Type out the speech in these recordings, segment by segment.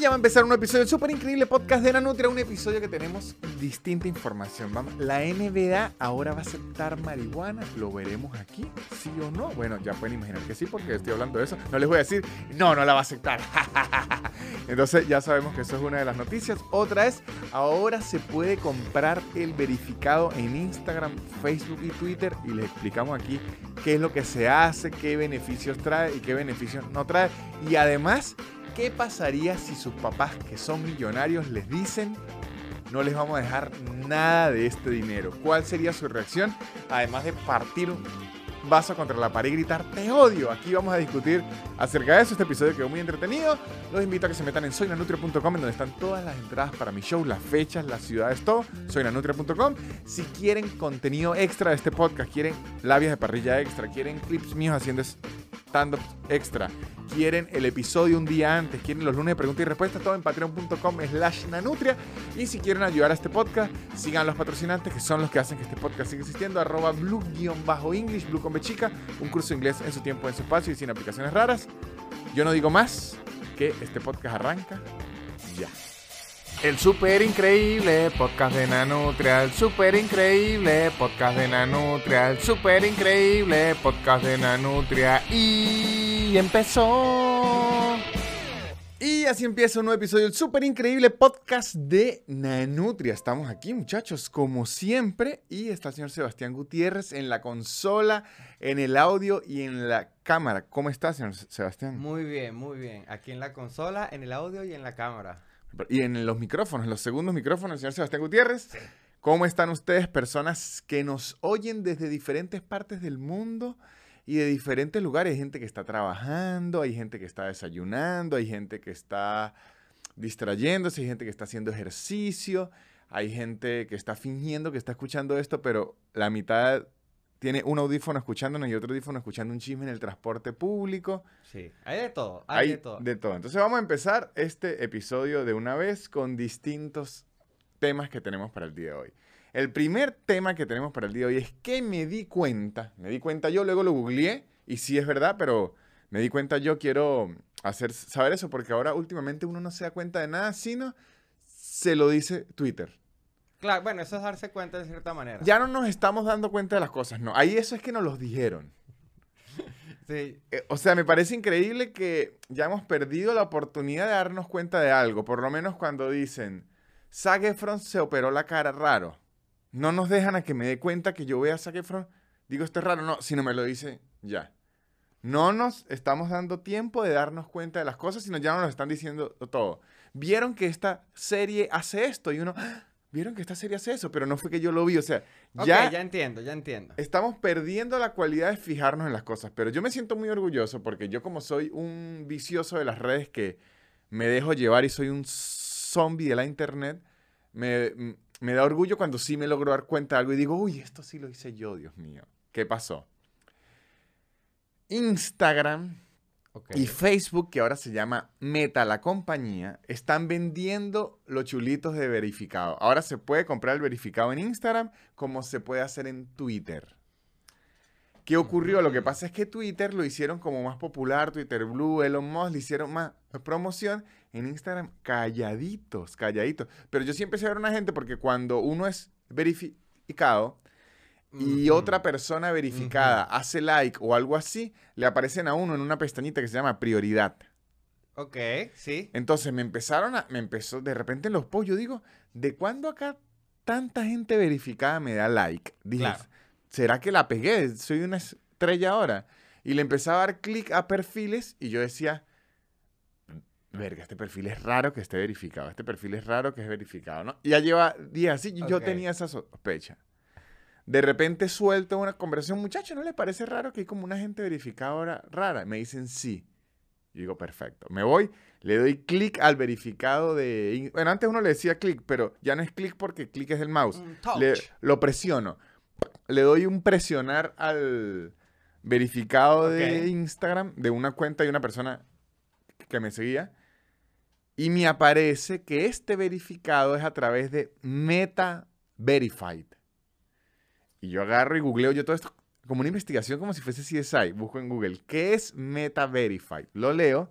Ya va a empezar un episodio súper increíble podcast de Nanutria, un episodio que tenemos distinta información. Vamos, la NBA ahora va a aceptar marihuana, lo veremos aquí, sí o no. Bueno, ya pueden imaginar que sí, porque estoy hablando de eso. No les voy a decir, no, no la va a aceptar. Entonces ya sabemos que eso es una de las noticias. Otra es, ahora se puede comprar el verificado en Instagram, Facebook y Twitter y les explicamos aquí qué es lo que se hace, qué beneficios trae y qué beneficios no trae. Y además, ¿qué pasaría si sus papás que son millonarios les dicen no les vamos a dejar nada de este dinero? ¿Cuál sería su reacción? Además de partir un vaso contra la pared y gritar te odio. Aquí vamos a discutir acerca de eso. Este episodio quedó muy entretenido. Los invito a que se metan en soynanutria.com en donde están todas las entradas para mi show, las fechas, las ciudades, todo. Soynanutria.com. Si quieren contenido extra de este podcast, quieren labias de parrilla extra, quieren clips míos haciendo stand-up extra, quieren el episodio un día antes, quieren los lunes de preguntas y respuestas, todo en patreon.com slash nanutria. Y si quieren ayudar a este podcast, sigan los patrocinantes que son los que hacen que este podcast siga existiendo, arroba blue-english, blue con chica, un curso de inglés en su tiempo, en su espacio y sin aplicaciones raras. Yo no digo más que este podcast arranca ya. El super increíble podcast de Nanutria, el super increíble podcast de Nanutria, el super increíble podcast de Nanutria y empezó. Y así empieza un nuevo episodio del super increíble podcast de Nanutria. Estamos aquí, muchachos, como siempre. Y está el señor Sebastián Gutiérrez en la consola, en el audio y en la cámara. ¿Cómo está, señor Sebastián? Muy bien, muy bien. Aquí en la consola, en el audio y en la cámara. Y en los micrófonos, los segundos micrófonos, señor Sebastián Gutiérrez. ¿Cómo están ustedes, personas que nos oyen desde diferentes partes del mundo y de diferentes lugares? Hay gente que está trabajando, hay gente que está desayunando, hay gente que está distrayéndose, hay gente que está haciendo ejercicio, hay gente que está fingiendo que está escuchando esto, pero la mitad tiene un audífono escuchándonos y otro audífono escuchando un chisme en el transporte público. Sí, hay de todo, hay, Hay de todo. de todo. Entonces vamos a empezar este episodio de una vez con distintos temas que tenemos para el día de hoy. El primer tema que tenemos para el día de hoy es que me di cuenta, me di cuenta yo, luego lo googleé y sí es verdad, pero me di cuenta yo, quiero hacer saber eso porque ahora últimamente uno no se da cuenta de nada, sino se lo dice Twitter. Claro, bueno, eso es darse cuenta de cierta manera. Ya no nos estamos dando cuenta de las cosas, no. Ahí eso es que nos los dijeron. Sí, Eh, O sea, me parece increíble que ya hemos perdido la oportunidad de darnos cuenta de algo. Por lo menos cuando dicen, Zac Efron se operó la cara raro. No nos dejan a que me dé cuenta que yo vea a Zac Efron, digo, esto es raro. No, sino me lo dice ya. No nos estamos dando tiempo de darnos cuenta de las cosas, sino ya nos están diciendo todo. Vieron que esta serie hace esto y uno, "Ah, vieron que esta serie hace eso, pero no fue que yo lo vi. O sea, ya, ya entiendo, ya entiendo. estamos perdiendo la cualidad de fijarnos en las cosas, pero yo me siento muy orgulloso porque yo como soy un vicioso de las redes que me dejo llevar y soy un zombie de la internet, me, m- me da orgullo cuando sí me logro dar cuenta de algo y digo, uy, esto sí lo hice yo, Dios mío. ¿Qué pasó? Instagram Y Facebook, que ahora se llama Meta, la compañía, están vendiendo los chulitos de verificado. Ahora se puede comprar el verificado en Instagram como se puede hacer en Twitter. ¿Qué ocurrió? Lo que pasa es que Twitter lo hicieron como más popular, Twitter Blue, Elon Musk le hicieron más promoción. En Instagram, calladitos, calladitos. Pero yo siempre sé ver una gente porque cuando uno es verificado, y otra persona verificada hace like o algo así, le aparecen a uno en una pestañita que se llama prioridad. Ok, sí. Entonces me empezaron a, me empezó, de repente en los posts, yo digo, ¿de cuándo acá tanta gente verificada me da like? Dije, Claro. ¿será que la pegué? Soy una estrella ahora. Y le empezaba a dar clic a perfiles y yo decía, verga, este perfil es raro que esté verificado, este perfil es raro que es verificado, ¿no? Y ya lleva días así, y yo tenía esa sospecha. De repente suelto una conversación, muchacho, ¿no le parece raro que hay como una gente verificadora rara? Me dicen sí. Yo digo, perfecto. Me voy, le doy clic al verificado de... Bueno, antes uno le decía clic, pero ya no es clic porque clic es el mouse. Le- lo presiono. Le doy un presionar al verificado de. Instagram de una cuenta de una persona que me seguía. Y me aparece que este verificado es a través de Meta Verified. Y yo agarro y googleo yo todo esto como una investigación como si fuese CSI. Busco en Google, ¿qué es Meta Verified? Lo leo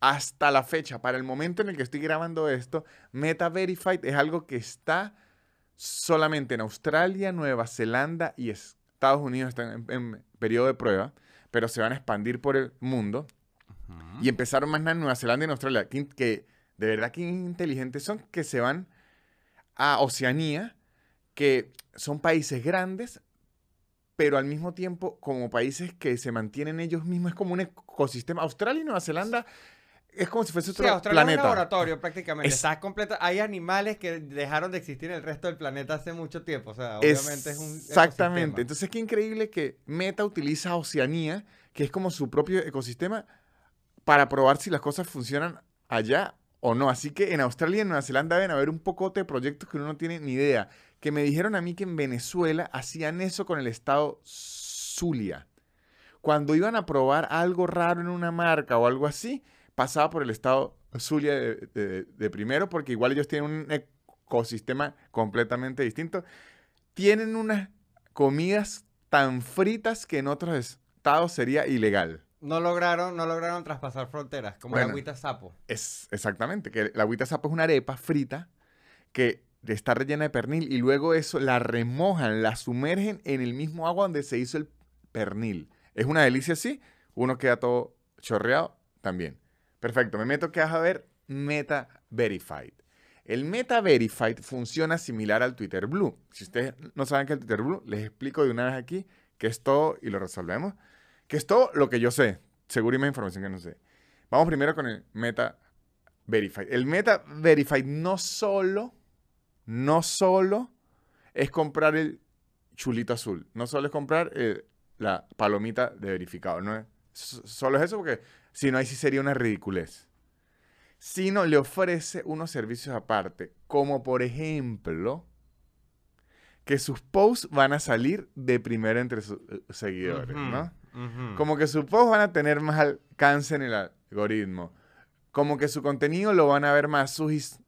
hasta la fecha, para el momento en el que estoy grabando esto, Meta Verified es algo que está solamente en Australia, Nueva Zelanda y Estados Unidos están en, en periodo de prueba, pero se van a expandir por el mundo. Y empezaron más nada en Nueva Zelanda y en Australia, que, que de verdad que inteligentes son, que se van a Oceanía, que son países grandes, pero al mismo tiempo como países que se mantienen ellos mismos, es como un ecosistema. Australia y Nueva Zelanda es como si fuese otro Sí, Australia es un planeta. laboratorio prácticamente. Es- Está completa. Hay animales que dejaron de existir en el resto del planeta hace mucho tiempo. O sea, obviamente es un. Exactamente. ecosistema. Entonces, qué increíble que Meta utiliza Oceanía, que es como su propio ecosistema, para probar si las cosas funcionan allá o no. Así que en Australia y en Nueva Zelanda deben haber un pocote de proyectos que uno no tiene ni idea. Que me dijeron a mí que en Venezuela hacían eso con el estado Zulia. Cuando iban a probar algo raro en una marca o algo así, pasaba por el estado Zulia de, de- de primero, porque igual ellos tienen un ecosistema completamente distinto. Tienen unas comidas tan fritas que en otros estados sería ilegal. No lograron, no lograron traspasar fronteras, como Bueno. la agüita sapo. Es exactamente, que la agüita sapo es una arepa frita que está rellena de pernil y luego eso la remojan, la sumergen en el mismo agua donde se hizo el pernil. Es una delicia así, uno queda todo chorreado también. Perfecto, me meto que vas a ver Meta Verified. El Meta Verified funciona similar al Twitter Blue. Si ustedes no saben qué es el Twitter Blue, les explico de una vez aquí que es todo y lo resolvemos. Que es todo lo que yo sé. Seguro y más información que no sé. Vamos primero con el Meta Verified. El Meta Verified no solo, no solo es comprar el chulito azul. No solo es comprar eh, la palomita de verificado. No es, solo es eso porque si no, ahí sí sería una ridiculez. Sino le ofrece unos servicios aparte, como por ejemplo que sus posts van a salir de primero entre sus eh, seguidores, ¿no? Como que sus posts van a tener más alcance en el algoritmo. Como que su contenido lo van a ver más. Sus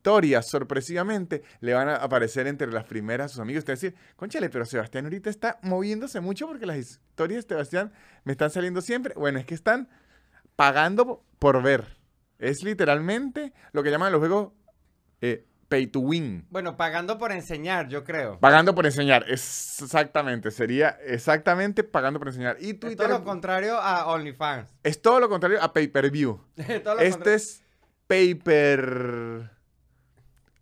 historias, sorpresivamente, le van a aparecer entre las primeras a sus amigos. Te va a decir, conchale, pero Sebastián ahorita está moviéndose mucho porque las historias de Sebastián me están saliendo siempre. Bueno, es que están pagando por ver. Es literalmente lo que llaman los juegos eh, pay to win. Bueno, pagando por enseñar, yo creo. Pagando por enseñar, es exactamente, sería exactamente pagando por enseñar. Y Es Twitter todo lo contrario a OnlyFans. es todo lo contrario a pay-per-view. Es todo lo Este es paper...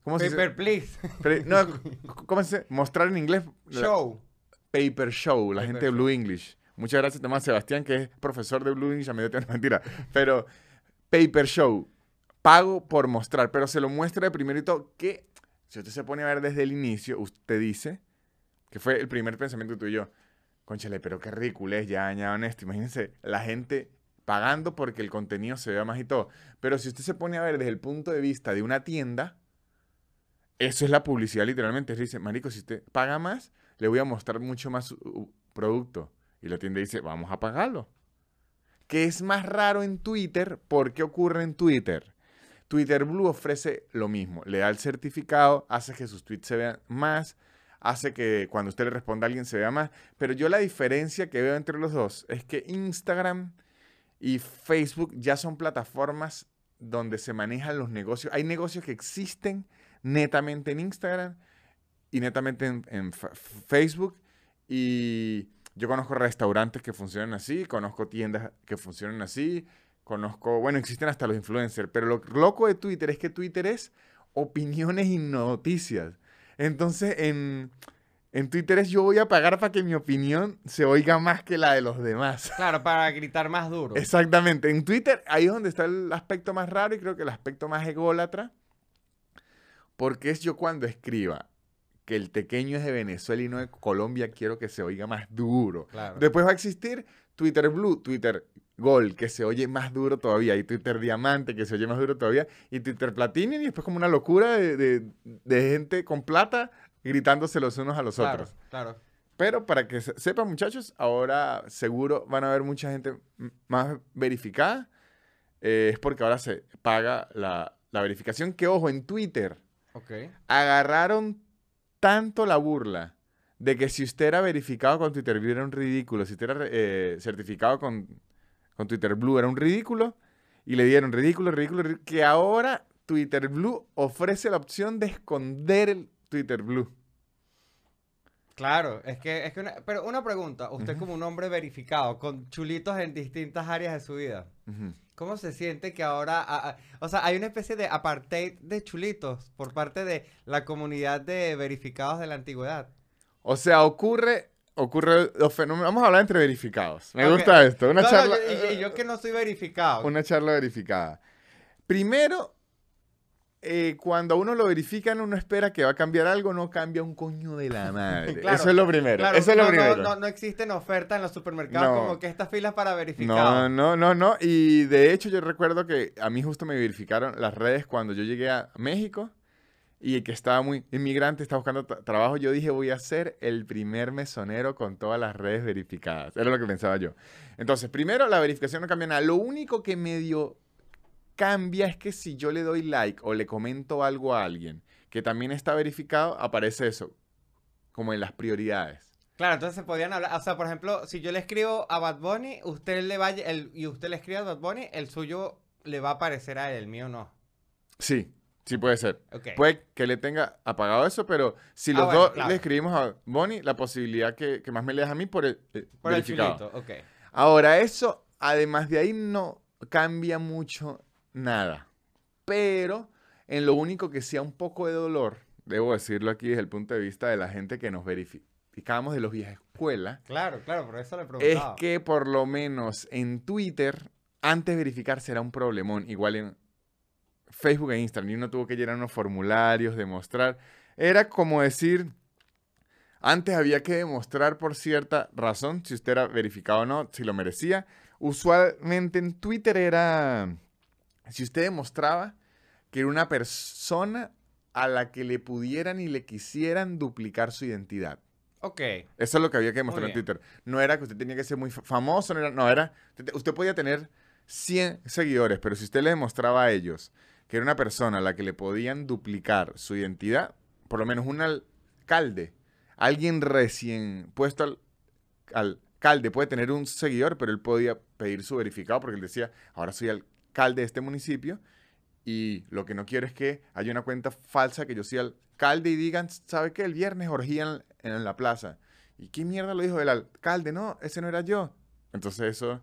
¿Cómo se? Paper Please. No, ¿Cómo se dice? Mostrar en inglés. Show. Paper Show, la Paper gente de show. Blue English. Muchas gracias, Tomás Sebastián, que es profesor de Blue English a medio tiempo. Mentira. Pero Paper Show, pago por mostrar, pero se lo muestra de primerito que, si usted se pone a ver desde el inicio, usted dice, que fue el primer pensamiento que tuve yo, conchale, pero qué ridículo es, ya añadan esto. Imagínense, la gente pagando porque el contenido se vea más y todo. Pero si usted se pone a ver desde el punto de vista de una tienda, eso es la publicidad literalmente. Dice, marico, si usted paga más, le voy a mostrar mucho más producto. Y la tienda dice, vamos a pagarlo. Que es más raro en Twitter. ¿Por qué ocurre en Twitter? Twitter Blue ofrece lo mismo. Le da el certificado, hace que sus tweets se vean más, hace que cuando usted le responda a alguien se vea más. Pero yo la diferencia que veo entre los dos es que Instagram y Facebook ya son plataformas donde se manejan los negocios. Hay negocios que existen netamente en Instagram y netamente en, en Fa- Facebook. Y yo conozco restaurantes que funcionan así, conozco tiendas que funcionan así, conozco, bueno, existen hasta los influencers, pero lo loco de Twitter es que Twitter es opiniones y noticias. Entonces, en, en Twitter es yo voy a pagar para que mi opinión se oiga más que la de los demás. Claro, para gritar más duro. Exactamente. En Twitter ahí es donde está el aspecto más raro y creo que el aspecto más ególatra. Porque es yo cuando escriba que el tequeño es de Venezuela y no de Colombia, quiero que se oiga más duro. Claro. Después va a existir Twitter Blue, Twitter Gold, que se oye más duro todavía, y Twitter Diamante, que se oye más duro todavía, y Twitter Platinum, y después como una locura de, de- de gente con plata gritándose los unos a los claro, otros. claro. Pero para que se- sepan, muchachos, ahora seguro van a haber mucha gente más verificada. Eh, es porque ahora se paga la, la verificación. Que ojo, en Twitter Ok. agarraron tanto la burla de que si usted era verificado con Twitter Blue era un ridículo, si usted era eh, certificado con, con Twitter Blue era un ridículo, Y le dieron ridículo, ridículo, ridículo, que ahora Twitter Blue ofrece la opción de esconder el Twitter Blue. Claro, es que, es que una, pero una pregunta, usted como un hombre verificado, con chulitos en distintas áreas de su vida. ¿cómo se siente que ahora, a- a- o sea, hay una especie de apartheid de chulitos por parte de la comunidad de verificados de la antigüedad? O sea, ocurre, ocurre los fenómenos. Vamos a hablar entre verificados. Me gusta esto. Una No, no, charla. yo- yo que no soy verificado. Una charla verificada. Primero, eh, cuando a uno lo verifican, uno espera que va a cambiar algo, no cambia un coño de la madre. Claro, Eso es lo primero. Claro, Eso es lo no, no, primero. No, no existen ofertas en los supermercados No. como que estas filas para No, verificados. no, no, no. Y de hecho yo recuerdo que a mí justo me verificaron las redes cuando yo llegué a México y que estaba muy inmigrante, estaba buscando tra- trabajo. Yo dije, voy a ser el primer mesonero con todas las redes verificadas. Era lo que pensaba yo. Entonces, primero, la verificación no cambia nada. Lo único que medio cambia es que si yo le doy like o le comento algo a alguien que también está verificado, aparece eso, como en las prioridades. Claro, entonces se podían hablar. O sea, por ejemplo, si yo le escribo a Bad Bunny, usted le vaya, el, y usted le escribe a Bad Bunny, el suyo le va a aparecer a él, el mío no. Sí, sí puede ser. Puede que le tenga apagado eso, pero si Ah, los bueno, dos claro. le escribimos a Bonnie, la posibilidad que, que más me le das a mí por el, eh, por verificado. Ahora, eso, además de ahí, no cambia mucho nada. Pero en lo único que sea un poco de dolor, debo decirlo aquí desde el punto de vista de la gente que nos verificamos de los viejas escuelas, Claro, claro, por eso le es preguntaba. que por lo menos en Twitter, antes de verificar será un problemón. Igual en Facebook e Instagram, y uno tuvo que llenar unos formularios, demostrar. Era como decir, antes había que demostrar por cierta razón si usted era verificado o no, si lo merecía. Usualmente en Twitter era, si usted demostraba que era una persona a la que le pudieran y le quisieran duplicar su identidad. Ok. Eso es lo que había que demostrar en. Twitter. No era que usted tenía que ser muy fa- famoso, no era, no, era usted, usted podía tener 100 seguidores, pero si usted le demostraba a ellos que era una persona a la que le podían duplicar su identidad, por lo menos un alcalde, alguien recién puesto al, alcalde puede tener un seguidor, pero él podía pedir su verificado porque él decía, ahora soy alcalde de este municipio y lo que no quiero es que haya una cuenta falsa que yo soy alcalde y digan, ¿sabe qué? El viernes orgía en, en la plaza. ¿Y qué mierda lo dijo el alcalde? No, ese no era yo. Entonces eso,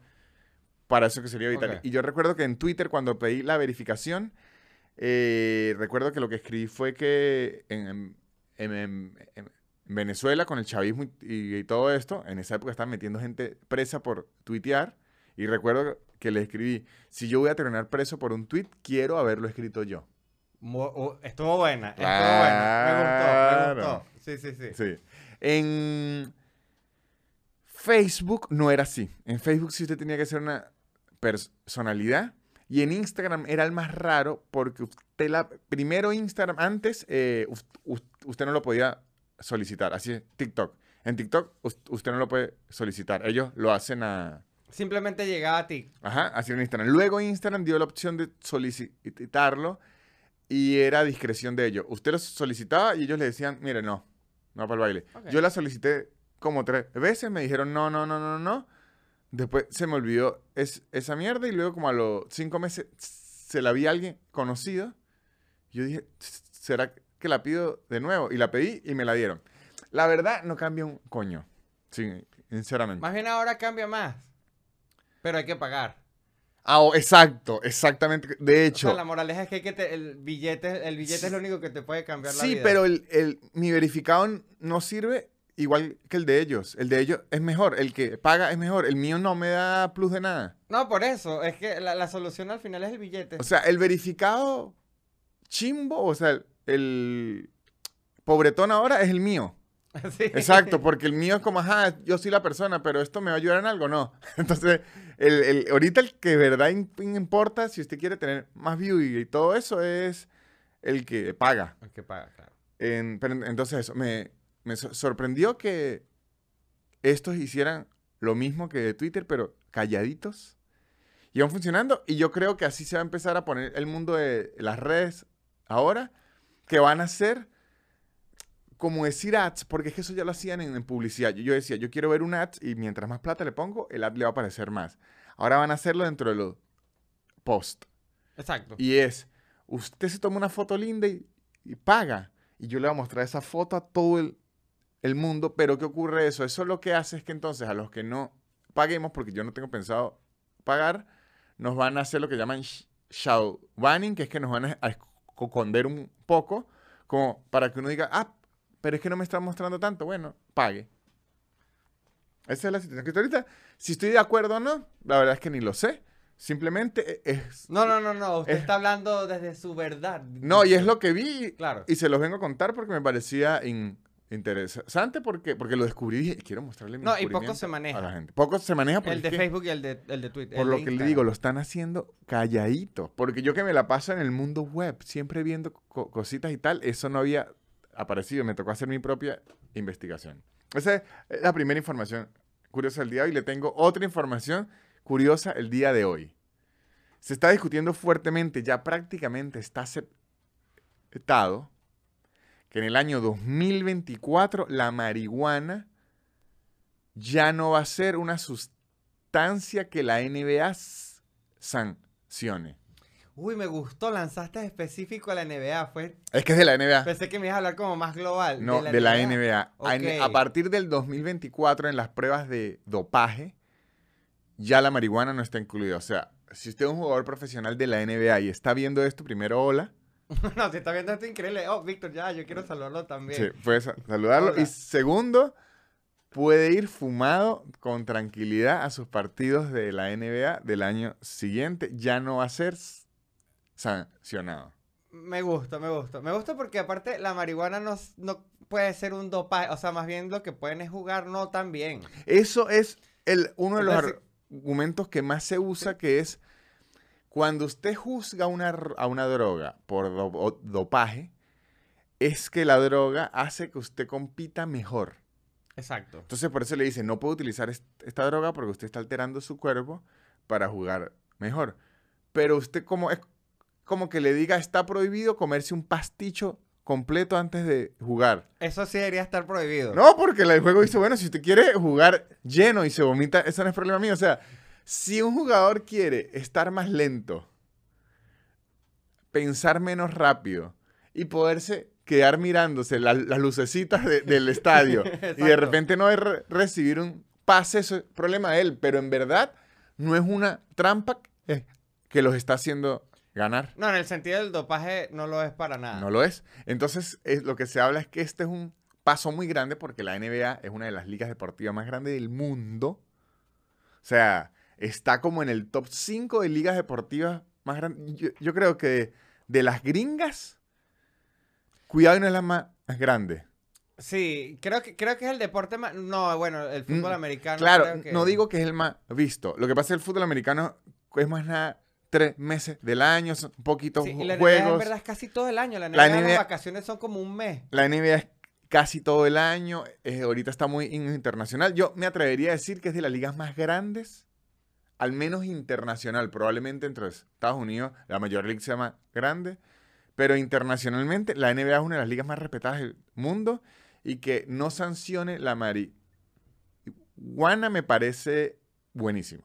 para eso que sería vital. Ok. Y yo recuerdo que en Twitter cuando pedí la verificación, eh, recuerdo que lo que escribí fue que en, en- en- en Venezuela con el chavismo y, y todo esto, en esa época estaban metiendo gente presa por tuitear. Y recuerdo que le escribí, si yo voy a terminar preso por un tweet, quiero haberlo escrito yo. Uh, estuvo buena, estuvo buena. Me gustó, me gustó. Sí, sí, sí. Sí. En Facebook no era así. En Facebook sí usted tenía que ser una personalidad. Y en Instagram era el más raro porque usted la... Primero Instagram, antes eh, us- us- usted no lo podía solicitar. Así es, TikTok. En TikTok us- usted no lo puede solicitar. Ellos lo hacen a... Simplemente llegaba a ti. Ajá, así en Instagram. Luego Instagram dio la opción de solicitarlo y era discreción de ellos. Usted lo solicitaba y ellos le decían, mire, no, no para el baile. Ok. Yo la solicité como tres veces, me dijeron, no, no, no, no, no. Después se me olvidó es, esa mierda y luego como a los cinco meses se la vi a alguien conocido. Yo dije, ¿será que la pido de nuevo? Y la pedí y me la dieron. La verdad no cambia un coño, sí, sinceramente. Más bien ahora cambia más. Pero hay que pagar. Ah, oh, exacto, exactamente. De O hecho, sea, la moraleja es que, hay que te- el billete, el billete es lo único que te puede cambiar la sí, vida. pero el, el- mi verificado no sirve igual que el de ellos. El de ellos es mejor, el que paga es mejor. El mío no me da plus de nada. No, por eso. Es que la, la solución al final es el billete. O sea, el verificado chimbo, o sea, el, el pobretón ahora es el mío. Sí. Exacto, porque el mío es como, ajá, yo soy la persona, pero esto me va a ayudar en algo, no. Entonces, el, el- ahorita el que de verdad im- importa, si usted quiere tener más view y, todo eso, es el que paga. Hay que pagar, claro. En- pero entonces eso, me, me so- sorprendió que estos hicieran lo mismo que de Twitter, pero calladitos. Y van funcionando. Y yo creo que así se va a empezar a poner el mundo de las redes ahora, que van a ser como decir ads, porque es que eso ya lo hacían en, en publicidad. Yo, yo decía, yo quiero ver un ad y mientras más plata le pongo, el ad le va a aparecer más. Ahora van a hacerlo dentro de los post. Exacto. Y es, usted se toma una foto linda y, y paga. Y yo le voy a mostrar esa foto a todo el, el mundo. Pero ¿qué ocurre eso? Eso lo que hace es que entonces a los que no paguemos, porque yo no tengo pensado pagar, nos van a hacer lo que llaman sh- shadow banning, que es que nos van a a esconder un poco, como para que uno diga, ah, pero es que no me están mostrando tanto. Bueno, pague. Esa es la situación. Que ahorita, si estoy de acuerdo o no, la verdad es que ni lo sé. Simplemente e- es... No, no, no, no. Usted Es- está hablando desde su verdad. No, y es lo que vi Claro. y se los vengo a contar porque me parecía in- interesante porque, porque lo descubrí y dije, quiero mostrarle mi No, y poco se maneja. a la gente. Poco se maneja porque El de Facebook y el de, el de Twitter. por lo que le digo, lo están haciendo calladito. Porque yo que me la paso en el mundo web, siempre viendo co- cositas y tal, eso no había aparecido. Me tocó hacer mi propia investigación. Esa es la primera información curiosa del día de hoy. Le tengo otra información curiosa el día de hoy. Se está discutiendo fuertemente, ya prácticamente está aceptado, que en el año 2024 la marihuana ya no va a ser una sustancia que la NBA sancione. Uy, me gustó. Lanzaste específico a la NBA. Fue... Es que es de la NBA. Pensé que me ibas a hablar como más global. No, de la NBA. A- partir del 2024, en las pruebas de dopaje, ya la marihuana no está incluida. O sea, si usted es un jugador profesional de la NBA y está viendo esto, primero, hola. no, si está viendo esto increíble. Oh, Víctor, ya, yo quiero saludarlo también. Sí, puede sa- saludarlo. Hola. Y segundo, puede ir fumado con tranquilidad a sus partidos de la NBA del año siguiente. Ya no va a ser sancionado. Me gusta, me gusta. Me gusta porque aparte la marihuana no, no puede ser un dopaje. O sea, más bien lo que pueden es jugar no tan bien. Eso es el, uno de los Entonces, argumentos que más se usa, que es cuando usted juzga una a una droga por do- dopaje, es que la droga hace que usted compita mejor. Exacto. Entonces por eso le dice, no puede utilizar est- esta droga porque usted está alterando su cuerpo para jugar mejor. Pero usted como es como que le diga, está prohibido comerse un pasticho completo antes de jugar. Eso sí debería estar prohibido. No, porque el juego dice, bueno, si usted quiere jugar lleno y se vomita, eso no es problema mío. O sea, si un jugador quiere estar más lento, pensar menos rápido y poderse quedar mirándose la- las lucecitas de- del estadio y de repente no re- recibir un pase, eso es problema de él. Pero en verdad no es una trampa eh, que los está haciendo ganar. No, en el sentido del dopaje no lo es para nada. No lo es. Entonces, es, lo que se habla es que este es un paso muy grande porque la NBA es una de las ligas deportivas más grandes del mundo. O sea, está como en el top 5 de ligas deportivas más grandes. Yo, yo creo que de las gringas, cuidado y no es la más grande. Sí, creo que, creo que es el deporte más... No, bueno, el fútbol Mm, americano. Claro, creo que- no digo que es el más visto. Lo que pasa es que el fútbol americano es más nada tres meses del año, son poquitos Sí, y la NBA en verdad es casi todo el año. La NBA, La las vacaciones son como un mes. La NBA es casi todo el año, eh, ahorita está muy internacional. Yo me atrevería a decir que es de las ligas más grandes, al menos internacional. Probablemente entre Estados Unidos la Major League sea más grande, pero internacionalmente la NBA es una de las ligas más respetadas del mundo y que no sancione la marihuana me parece buenísimo.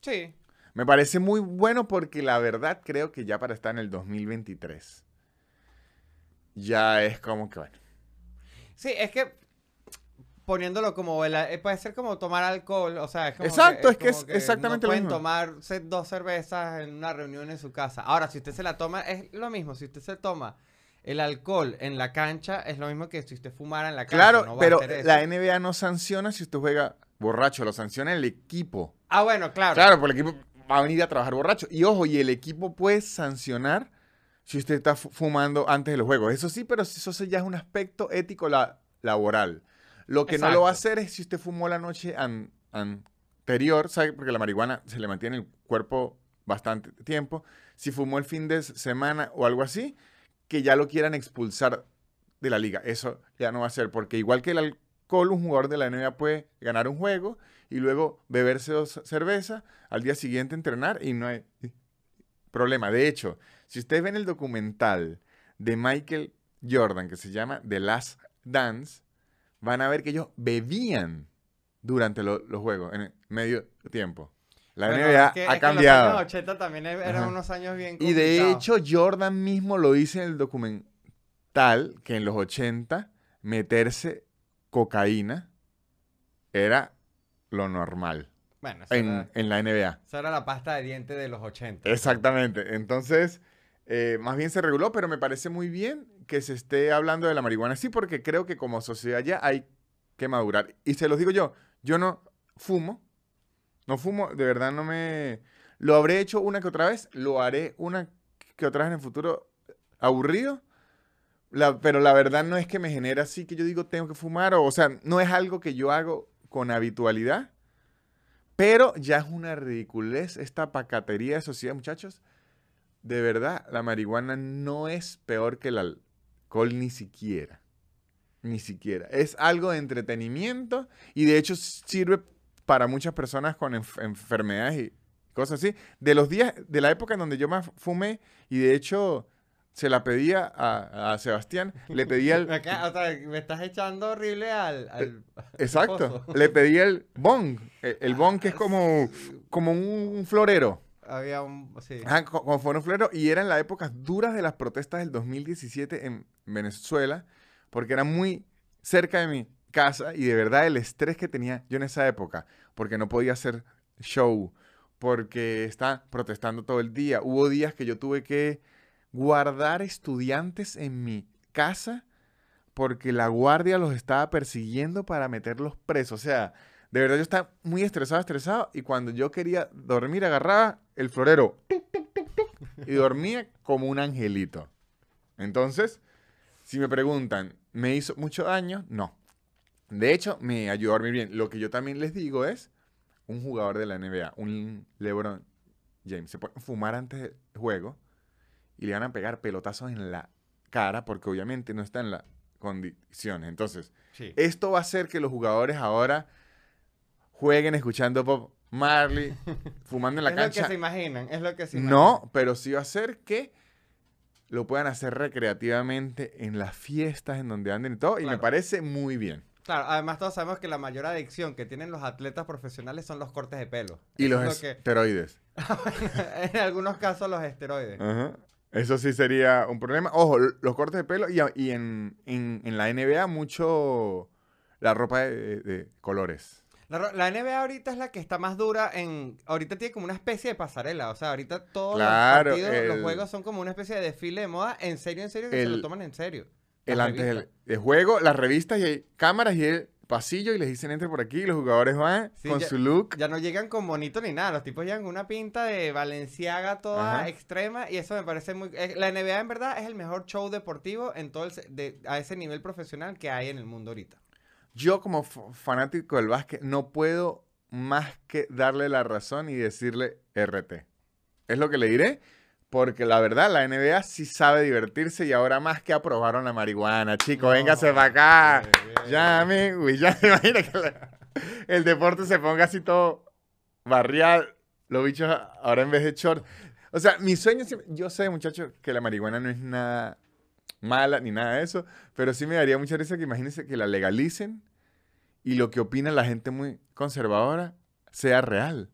Sí. Me parece muy bueno porque la verdad creo que ya para estar en el 2023 ya es como que bueno. Sí, es que poniéndolo como el- eh, puede ser como tomar alcohol, o sea, es como Exacto, es que es exactamente no lo pueden mismo. tomar se- dos cervezas en una reunión en su casa. Ahora, si usted se la toma es lo mismo, si usted se toma el alcohol en la cancha es lo mismo que si usted fumara en la cancha, Claro, no va a pero hacer eso. la NBA no sanciona si usted juega borracho, lo sanciona el equipo. Ah, bueno, claro. Claro, porque el equipo va a venir a trabajar borracho. Y ojo, y el equipo puede sancionar si usted está fu- fumando antes de los juegos. Eso sí, pero eso ya es un aspecto ético la- laboral. Lo que no lo va a hacer es si usted fumó la noche an- anterior, ¿sabe? Porque la marihuana se le mantiene en el cuerpo bastante tiempo. Si fumó el fin de semana o algo así, que ya lo quieran expulsar de la liga. Eso ya no va a ser, porque igual que el alcohol, un jugador de la NBA puede ganar un juego y luego beberse dos cervezas, al día siguiente entrenar y no hay problema. De hecho, si ustedes ven el documental de Michael Jordan que se llama The Last Dance, van a ver que ellos bebían durante lo- los juegos, en el medio tiempo. La Bueno, NBA es que- ha es que cambiado. los años 80 también e- eran Ajá. unos años bien Y de complicados. hecho, Jordan mismo lo dice en el documental que en los 80 meterse cocaína era lo normal Bueno, en, era, en la NBA. esa era la pasta de dientes de los 80. Exactamente. Entonces, eh, más bien se reguló, pero me parece muy bien que se esté hablando de la marihuana. Sí, porque creo que como sociedad ya hay que madurar. Y se los digo yo, yo no fumo. No fumo, de verdad no me... Lo habré hecho una que otra vez, lo haré una que otra vez en el futuro aburrido. La- pero la verdad no es que me genera así que yo digo tengo que fumar. O, o sea, no es algo que yo hago con habitualidad. Pero ya es una ridiculez esta pacatería de sociedad, muchachos. De verdad, la marihuana no es peor que el alcohol ni siquiera. Ni siquiera. Es algo de entretenimiento y de hecho sirve para muchas personas con enf- enfermedades y cosas así. De los días, de la época en donde yo más fumé y de hecho se la pedía a, a Sebastián, le pedía el... Me, acá- o sea, me estás echando horrible al. al- al Exacto, le pedía el bong. El, el bong que es como, como un florero. Había un. Sí. Ajá, co- como fue un florero. Y era en las épocas duras de las protestas del 2017 en Venezuela, porque era muy cerca de mi casa y de verdad el estrés que tenía yo en esa época, porque no podía hacer show, porque estaba protestando todo el día. Hubo días que yo tuve que guardar estudiantes en mi casa porque la guardia los estaba persiguiendo para meterlos presos. O sea, de verdad yo estaba muy estresado, estresado. Y cuando yo quería dormir, agarraba el florero y dormía como un angelito. Entonces, si me preguntan, ¿me hizo mucho daño? No. De hecho, me ayudó a dormir bien. Lo que yo también les digo es, un jugador de la NBA, un LeBron James, se puede fumar antes del juego y le van a pegar pelotazos en la cara porque obviamente no está en las condiciones. Entonces, Sí. esto va a hacer que los jugadores ahora jueguen escuchando Bob Marley, fumando en la es lo que cancha. se imaginan, es lo que se imaginan. No, pero sí va a hacer que lo puedan hacer recreativamente en las fiestas, en donde anden y todo. Y me parece muy bien. Claro, además todos sabemos que la mayor adicción que tienen los atletas profesionales son los cortes de pelo. Y Eso los es lo que- esteroides. en algunos casos los esteroides. Ajá. Eso sí sería un problema. Ojo, los cortes de pelo y, y en, en- en la NBA mucho la ropa de, de colores. La, la NBA ahorita es la que está más dura en... Ahorita tiene como una especie de pasarela. O sea, ahorita todos Claro, los partidos, los juegos son como una especie de desfile de moda. En serio, en serio, que se lo toman en serio. El Las antes del revistas. el juego, las revistas y hay cámaras y el pasillo y les dicen entre por aquí y los jugadores van Sí, con ya- su look. Ya no llegan con bonito ni nada. Los tipos llegan con una pinta de Valenciaga toda Ajá. extrema. Y eso me parece muy... eh, La NBA en verdad es el mejor show deportivo en todo el... de- a ese nivel profesional que hay en el mundo ahorita. Yo como fanático del básquet no puedo más que darle la razón y decirle RT. Es lo que le diré, porque la verdad la NBA sí sabe divertirse y ahora más que aprobaron la marihuana. Chicos, véngase para acá. Ya, güey, ya me imagino que la- el deporte se ponga así todo barrial. Los bichos ahora en vez de short. O sea, mi sueño, siempre- yo sé, muchachos, que la marihuana no es nada mala ni nada de eso, pero sí me daría mucha risa que imagínense que la legalicen y lo que opina la gente muy conservadora sea real.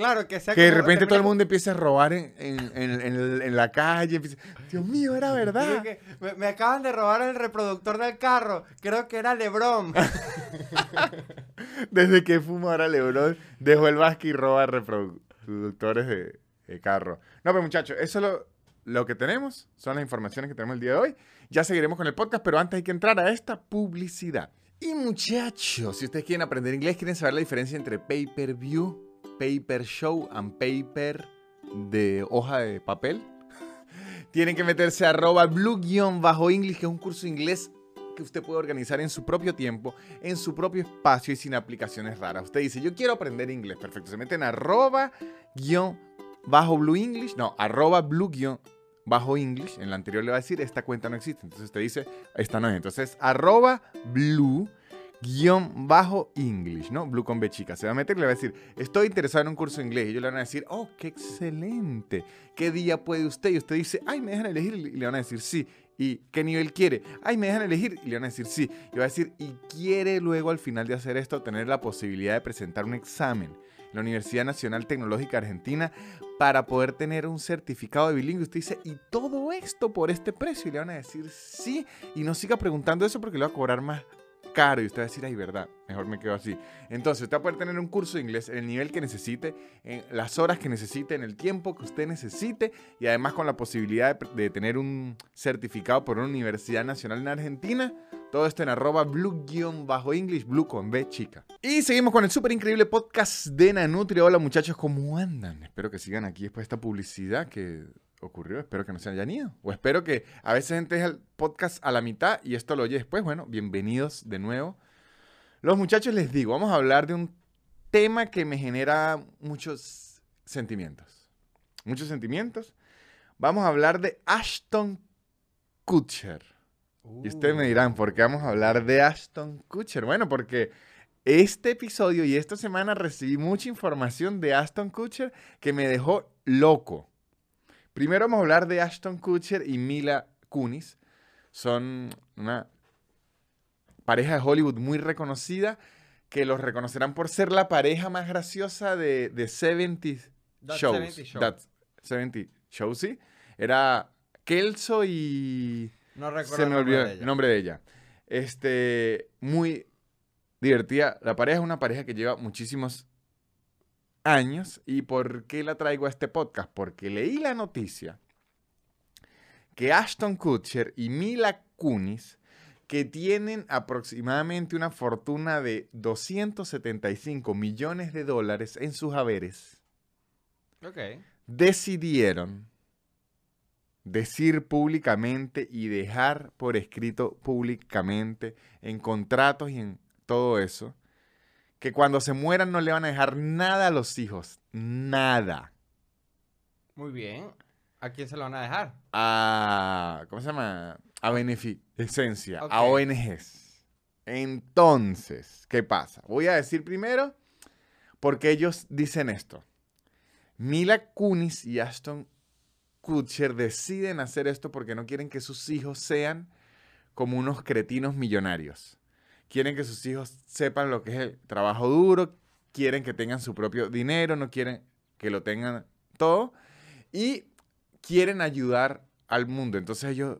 Claro, que sea Que de repente todo el mundo empiece a robar en, en- en- en el- en la calle. Dios mío, era verdad. Que me, me acaban de robar el reproductor del carro. Creo que era Lebron. Desde que fuma ahora Lebron, dejó el básquet y roba reproductores de, de carro. No, pero muchachos, eso es lo, lo que tenemos. Son las informaciones que tenemos el día de hoy. Ya seguiremos con el podcast, pero antes hay que entrar a esta publicidad. Y muchachos, si ustedes quieren aprender inglés, quieren saber la diferencia entre pay-per-view, pay-per-show and paper de hoja de papel, tienen que meterse a arroba blue-english, que es un curso de inglés que usted puede organizar en su propio tiempo, en su propio espacio y sin aplicaciones raras. Usted dice, yo quiero aprender inglés. Perfecto. Se meten arroba guion bajo blue english. No, arroba blue guion bajo english. En la anterior le va a decir, esta cuenta no existe. Entonces usted dice, esta no es. Entonces, arroba blue guion bajo english, ¿no? Blue con B chica. Se va a meter y le va a decir, estoy interesado en un curso inglés. Y ellos le van a decir, oh, qué excelente. ¿Qué día puede usted? Y usted dice, ay, me dejan elegir. Y le van a decir, sí. ¿Y qué nivel quiere? Ay, me dejan elegir. Y le van a decir sí. Y va a decir, y quiere luego al final de hacer esto tener la posibilidad de presentar un examen. la Universidad Nacional Tecnológica Argentina para poder tener un certificado de bilingüe. Usted dice, ¿y todo esto por este precio? Y le van a decir sí. Y no siga preguntando eso porque le va a cobrar más caro y usted va a decir, ay, verdad, mejor me quedo así. Entonces, usted va a poder tener un curso de inglés en el nivel que necesite, en las horas que necesite, en el tiempo que usted necesite y además con la posibilidad de, tener un certificado por una Universidad Nacional en Argentina. Todo esto en arroba blue-english, blue con B chica. Y seguimos con el súper increíble podcast de Nanutria. Hola muchachos, ¿cómo andan? Espero que sigan aquí después de esta publicidad que ocurrió. Espero que no se hayan ido. O espero que a veces gente deja el podcast a la mitad y esto lo oye después. Bueno, bienvenidos de nuevo. Los muchachos les digo, vamos a hablar de un tema que me genera muchos sentimientos. Muchos sentimientos. Vamos a hablar de Ashton Kutcher. Y ustedes me dirán, ¿por qué vamos a hablar de Ashton Kutcher? Bueno, porque este episodio y esta semana recibí mucha información de Ashton Kutcher que me dejó loco. Primero vamos a hablar de Ashton Kutcher y Mila Kunis. Son una pareja de Hollywood muy reconocida que los reconocerán por ser la pareja más graciosa de, de 70 That shows. 70 Show. That 70 shows, sí. Era Kelso y... No recuerdo Se el me nombre olvidó de el ella. nombre de ella. Este, muy divertida. La pareja es una pareja que lleva muchísimos años. ¿Y por qué la traigo a este podcast? Porque leí la noticia que Ashton Kutcher y Mila Kunis, que tienen aproximadamente una fortuna de 275 millones de dólares en sus haberes, decidieron decir públicamente y dejar por escrito públicamente en contratos y en todo eso, que cuando se mueran no le van a dejar nada a los hijos, nada. Muy bien. ¿A quién se lo van a dejar? A, ¿cómo se llama? A beneficencia, a. ONGs. Entonces, ¿qué pasa? Voy a decir primero porque ellos dicen esto. Mila Kunis y Ashton Kutcher deciden hacer esto porque no quieren que sus hijos sean como unos cretinos millonarios. Quieren que sus hijos sepan lo que es el trabajo duro, quieren que tengan su propio dinero, no quieren que lo tengan todo y quieren ayudar al mundo. Entonces ellos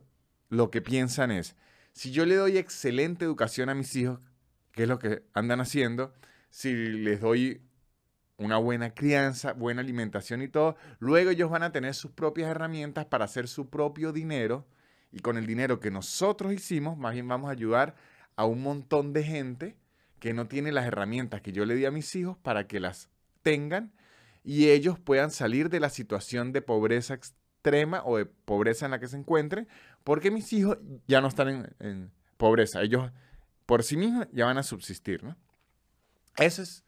lo que piensan es, si yo le doy excelente educación a mis hijos, que es lo que andan haciendo, si les doy una buena crianza, buena alimentación y todo, luego ellos van a tener sus propias herramientas para hacer su propio dinero y con el dinero que nosotros hicimos, más bien vamos a ayudar a un montón de gente que no tiene las herramientas que yo le di a mis hijos para que las tengan y ellos puedan salir de la situación de pobreza extrema o de pobreza en la que se encuentren, porque mis hijos ya no están en, pobreza, ellos por sí mismos ya van a subsistir, ¿no? Esa es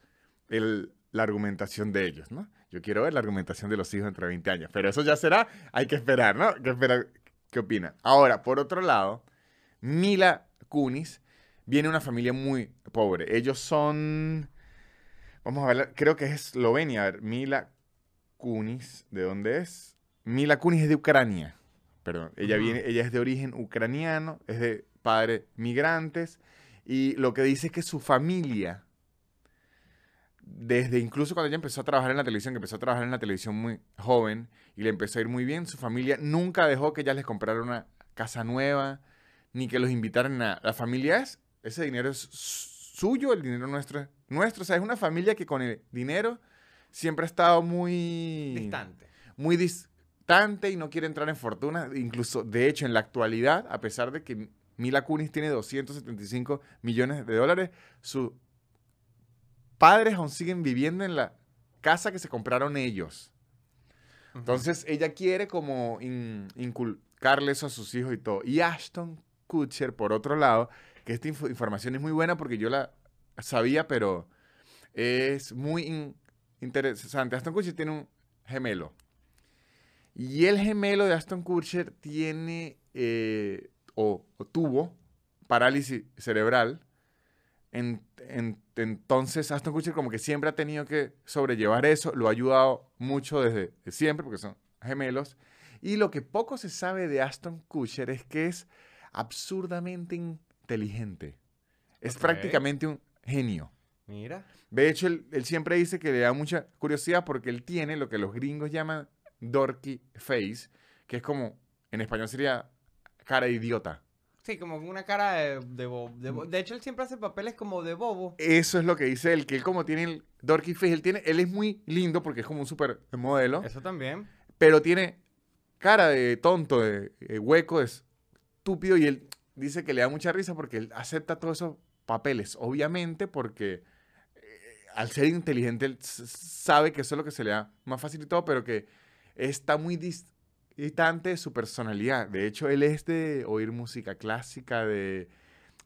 el- la argumentación de ellos, ¿no? Yo quiero ver la argumentación de los hijos entre 20 años, pero eso ya será, hay que esperar, ¿no? Que esperar qué opina. Ahora, por otro lado, Mila Kunis viene una familia muy pobre. Ellos son, vamos a ver, creo que es Eslovenia. A ver, Mila Kunis, ¿de dónde es? Mila Kunis es de Ucrania. Perdón, ella, viene, ella es de origen ucraniano, es de padres migrantes. Y lo que dice es que su familia, desde incluso cuando ella empezó a trabajar en la televisión, que empezó a trabajar en la televisión muy joven y le empezó a ir muy bien, su familia nunca dejó que ella les comprara una casa nueva, ni que los invitaran a. La familia es, ese dinero es suyo, el dinero nuestro es nuestro. O sea, es una familia que con el dinero siempre ha estado muy Distante. muy distante y no quiere entrar en fortuna. Incluso, de hecho, en la actualidad, a pesar de que Mila Kunis tiene 275 millones de dólares, sus padres aún siguen viviendo en la casa que se compraron ellos. Entonces, ella quiere como in- inculcarle eso a sus hijos y todo. Y Ashton Kutcher, por otro lado, que esta info- información es muy buena porque yo la sabía, pero es muy in- interesante. Ashton Kutcher tiene un gemelo. Y el gemelo de Aston Kutcher tiene eh, o, tuvo parálisis cerebral. En- en- entonces Aston Kutcher como que siempre ha tenido que sobrellevar eso. Lo ha ayudado mucho desde siempre porque son gemelos. Y lo que poco se sabe de Aston Kutcher es que es absurdamente inteligente. Es prácticamente un genio. Mira. De hecho, él, él siempre dice que le da mucha curiosidad porque él tiene lo que los gringos llaman dorky face, que es como, en español sería cara de idiota. Sí, como una cara de, de, bo- de De hecho, él siempre hace papeles como de bobo. Eso es lo que dice él, que él como tiene el dorky face, él, tiene, él es muy lindo porque es como un super modelo, Eso también. pero tiene cara de tonto, de, eh, hueco, de estúpido, y él dice que le da mucha risa porque él acepta todos esos papeles, obviamente porque eh, al ser inteligente él sabe que eso es lo que se le da más fácil y todo, pero que está muy distante de su personalidad. De hecho, él es de oír música clásica, de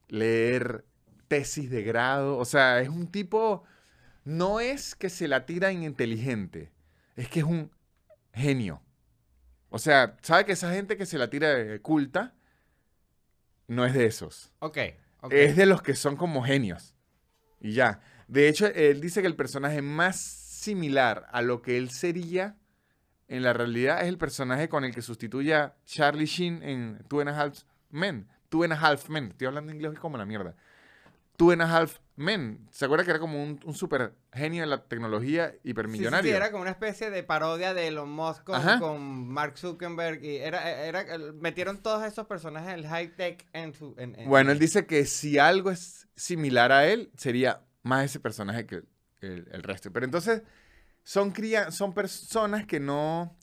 leer tesis de grado, o sea, es un tipo, no es que se la tira en inteligente, es que es un genio. O sea, sabe que esa gente que se la tira de culta no es de esos. Ok. Es de los que son como genios. Y ya. De hecho, él dice que el personaje más similar a lo que él sería en la realidad es el personaje con el que sustituye a Charlie Sheen en Two and a Half Men. Two and a Half Men. Estoy hablando inglés como la mierda. Two and a Half Men. ¿Se acuerda que era como un, un super genio de la tecnología Sí, sí, sí, hipermillonario? era como una especie de parodia de Elon Musk con, Mark Zuckerberg. Y era, era, metieron todos esos personajes del high tech en su. en- en- Bueno, él dice que si algo es similar a él, sería más ese personaje que el, el resto. Pero entonces, son, cría, son personas que no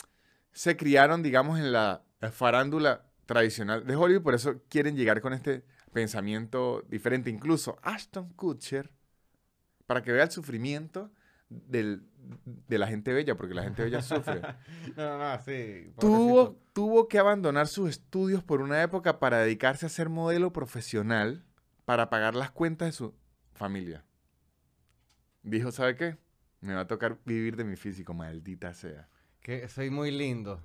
se criaron, digamos, en la farándula tradicional de Hollywood, por eso quieren llegar con este pensamiento diferente. Incluso Ashton Kutcher, para que vea el sufrimiento del- de la gente bella, porque la gente bella sufre. No, no, no, sí. Tuvo, tuvo que abandonar sus estudios por una época para dedicarse a ser modelo profesional para pagar las cuentas de su familia. Dijo, ¿sabe qué? Me va a tocar vivir de mi físico, maldita sea. Que soy muy lindo.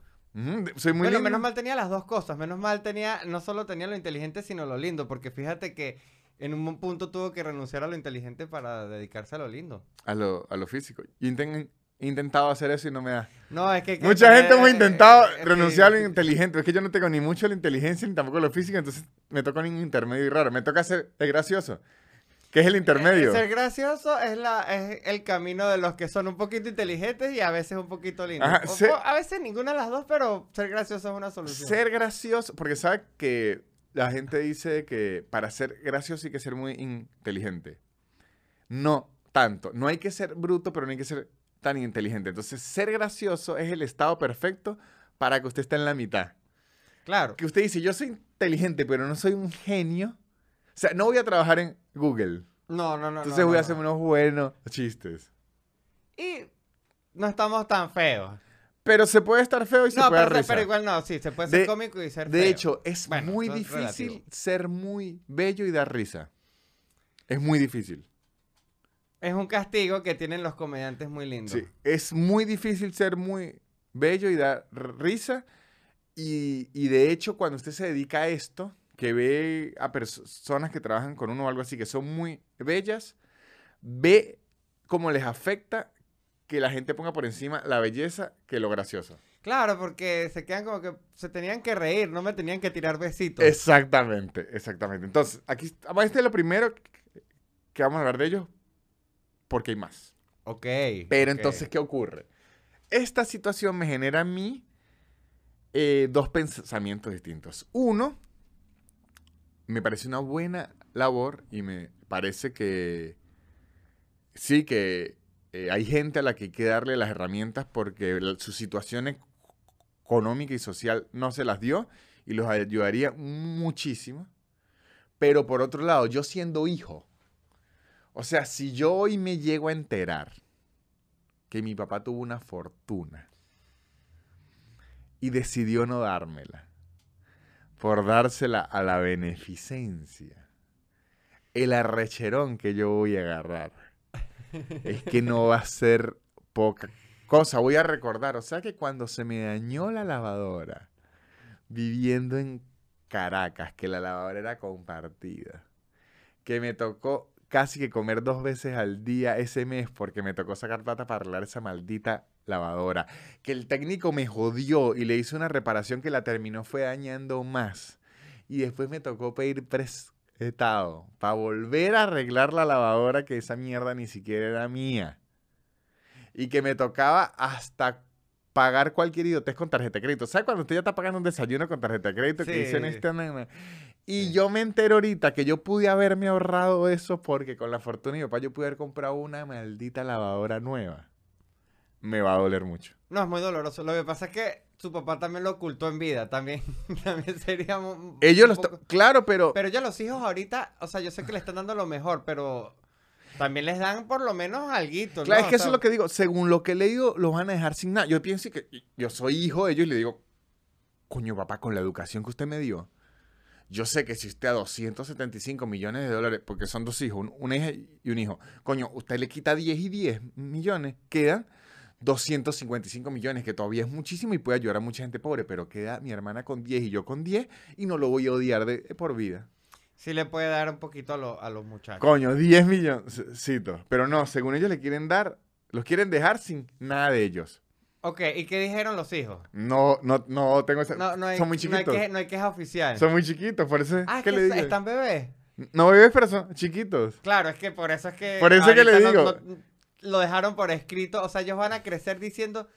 Soy muy bueno, lindo. menos mal tenía las dos cosas. Menos mal tenía, no solo tenía lo inteligente, sino lo lindo. Porque fíjate que en un punto tuvo que renunciar a lo inteligente para dedicarse a lo lindo. A lo, a lo físico. Inten- he intentado hacer eso y no me da. No, es que... que Mucha gente hemos eh, intentado eh, renunciar a lo inteligente. Es que yo no tengo ni mucho la inteligencia ni tampoco lo físico, entonces me toca un intermedio y raro. Me toca ser gracioso. ¿Qué es el intermedio? Eh, Ser gracioso es, la, es el camino de los que son un poquito inteligentes y a veces un poquito lindos. Ajá, O- ser- o a veces ninguna de las dos, pero ser gracioso es una solución. Ser gracioso, porque sabe que la gente dice que para ser gracioso hay que ser muy inteligente. No tanto. No hay que ser bruto, pero no hay que ser tan inteligente. Entonces, ser gracioso es el estado perfecto para que usted esté en la mitad. Claro. Que usted dice, yo soy inteligente, pero no soy un genio. O sea, no voy a trabajar en Google. No, no, no. Entonces no, voy no, a hacer no. unos buenos chistes. Y no estamos tan feos. Pero se puede estar feo y se No, puede pero, risa. pero igual no, sí, se puede ser De- cómico y ser De feo. hecho, es Bueno, muy difícil relativo. ser muy bello y dar risa. Es muy difícil. Es un castigo que tienen los comediantes muy lindos. Sí, es muy difícil ser muy bello y dar risa. Y, y de hecho, cuando usted se dedica a esto, que ve a perso- personas que trabajan con uno o algo así, que son muy bellas, ve cómo les afecta que la gente ponga por encima la belleza que lo gracioso. Claro, porque se quedan como que se tenían que reír, no me tenían que tirar besitos. Exactamente, exactamente. Entonces, aquí este es lo primero que vamos a hablar de ellos, porque hay más. Ok. Pero entonces, ¿qué ocurre? Esta situación me genera a mí eh, dos pensamientos distintos. Uno, me parece una buena labor y me parece que sí, que eh, hay gente a la que hay que darle las herramientas porque su situación ec- económica y social no se las dio y los ayudaría muchísimo. Pero por otro lado, yo siendo hijo, o sea, si yo hoy me llego a enterar que mi papá tuvo una fortuna y decidió no dármela por dársela a la beneficencia, el arrecherón que yo voy a agarrar es que no va a ser poca cosa. Voy a recordar, o sea que cuando se me dañó la lavadora, viviendo en Caracas, que la lavadora era compartida, que me tocó casi que comer dos veces al día ese mes porque me tocó sacar plata para arreglar esa maldita lavadora, que el técnico me jodió y le hizo una reparación que la terminó fue dañando más. Y después me tocó pedir estado para volver a arreglar la lavadora que esa mierda ni siquiera era mía. Y que me tocaba hasta pagar cualquier idiotez con tarjeta de crédito. ¿Sabes cuando usted ya está pagando un desayuno con tarjeta de crédito que Sí. dicen este nene? Y Sí. yo me entero ahorita que yo pude haberme ahorrado eso porque con la fortuna de mi papá yo pude haber comprado una maldita lavadora nueva. Me va a doler mucho. No, es muy doloroso. Lo que pasa es que su papá también lo ocultó en vida. También, también sería Ellos un poco- Claro, pero... Pero ya los hijos ahorita, o sea, yo sé que le están dando lo mejor, pero también les dan por lo menos alguito, Claro, ¿no? es que O eso es lo que digo. Según lo que he leído, los van a dejar sin nada. Yo pienso que yo soy hijo de ellos y le digo, coño, papá, con la educación que usted me dio, yo sé que si usted a 275 millones de dólares, porque son dos hijos, un- una hija y un hijo, coño, usted le quita 10 y 10 millones, quedan 255 millones, que todavía es muchísimo y puede ayudar a mucha gente pobre, pero queda mi hermana con 10 y yo con 10 y no lo voy a odiar de, por vida. Sí le puede dar un poquito a, lo- a los muchachos. Coño, 10 millones, pero no, según ellos le quieren dar, los quieren dejar sin nada de ellos. Ok, ¿y qué dijeron los hijos? No, no, no tengo esa. No, no hay, son muy no hay chiquitos. que- no hay queja oficial. Son muy chiquitos, por eso. ah, ¿qué que le digo? están bebés. No bebés, pero son chiquitos. Claro, es que por eso es que. Por eso es que le digo. Lo dejaron por escrito. O sea, ellos van a crecer diciendo.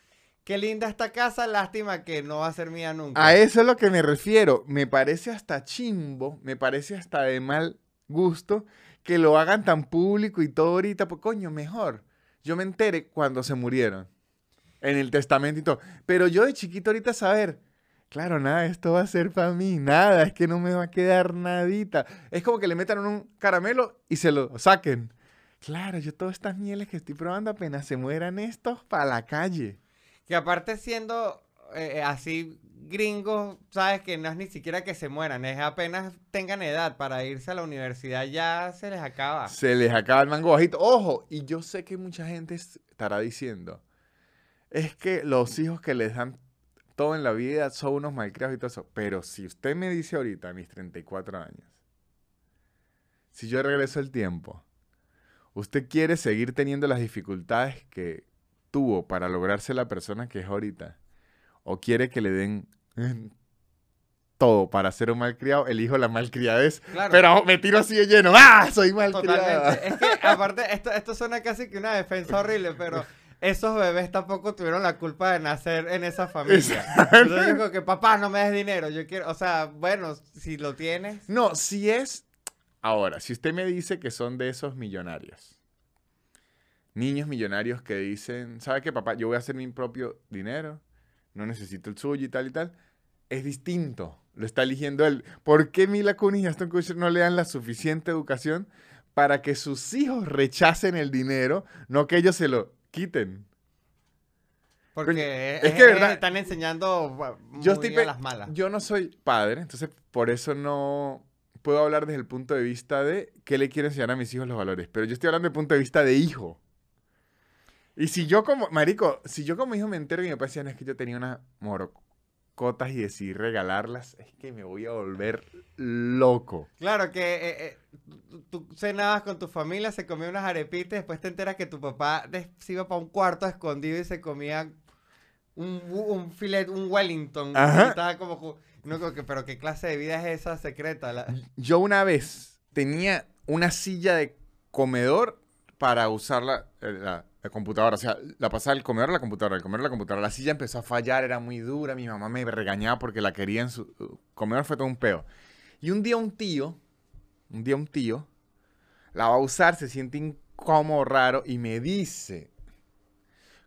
Qué linda esta casa, lástima que no va a ser mía nunca. A eso es lo que me refiero. Me parece hasta chimbo, me parece hasta de mal gusto que lo hagan tan público y todo ahorita. Pues coño, mejor. Yo me enteré cuando se murieron. En el testamento y todo. Pero yo de chiquito ahorita saber. Claro, nada, esto va a ser para mí. Nada, es que no me va a quedar nadita. Es como que le metan un caramelo y se lo saquen. Claro, yo todas estas mieles que estoy probando apenas se mueran estos para la calle. Que aparte siendo eh, así gringos, sabes que no es ni siquiera que se mueran, es apenas tengan edad para irse a la universidad, ya se les acaba. Se les acaba el mango bajito. Ojo, y yo sé que mucha gente es- estará diciendo, es que los hijos que les dan todo en la vida son unos malcriados y todo eso. Pero si usted me dice ahorita, a mis 34 años, si yo regreso el tiempo, ¿usted quiere seguir teniendo las dificultades que tuvo para lograrse la persona que es ahorita? ¿O quiere que le den eh, todo para ser un malcriado? Elijo la malcriadez. Claro. Pero me tiro así de lleno. ¡Ah! Soy. Totalmente. Es que aparte, esto, esto suena casi que una defensa horrible, pero esos bebés tampoco tuvieron la culpa de nacer en esa familia. Entonces yo digo que papá no me des dinero, yo quiero, o sea, bueno, si lo tienes, No, si es. Ahora, si usted me dice que son de esos millonarios, niños millonarios que dicen, ¿sabe qué, papá? Yo voy a hacer mi propio dinero, no necesito el suyo y tal y tal, es distinto. Lo está eligiendo él. ¿Por qué Mila Kunis y Aston Kutcher no le dan la suficiente educación para que sus hijos rechacen el dinero, no que ellos se lo quiten? porque es es, que, es- ¿verdad? están enseñando bu- muy Yo estoy a pe- las malas. Yo no soy padre, entonces por eso no puedo hablar desde el punto de vista de qué le quiero enseñar a mis hijos los valores. Pero yo estoy hablando desde el punto de vista de hijo. Y si yo como, marico, si yo como hijo me entero y mi papá decía, no, es que yo tenía unas morocotas y decidí regalarlas, es que me voy a volver loco. Claro que eh, eh, tú, cenabas con tu familia, se comía unas arepitas, después te enteras que tu papá se iba para un cuarto escondido y se comía un, un filet, un Wellington. Ajá. Estaba como, no, pero qué clase de vida es esa secreta. La- Yo una vez tenía una silla de comedor para usar la computadora. O sea, la pasaba del comedor a la computadora, del comedor a la computadora. La silla empezó a fallar, era muy dura. Mi mamá me regañaba porque la quería en su uh, comedor, fue todo un peo. Y un día un tío, un día un tío, la va a usar, se siente incómodo, raro, y me dice,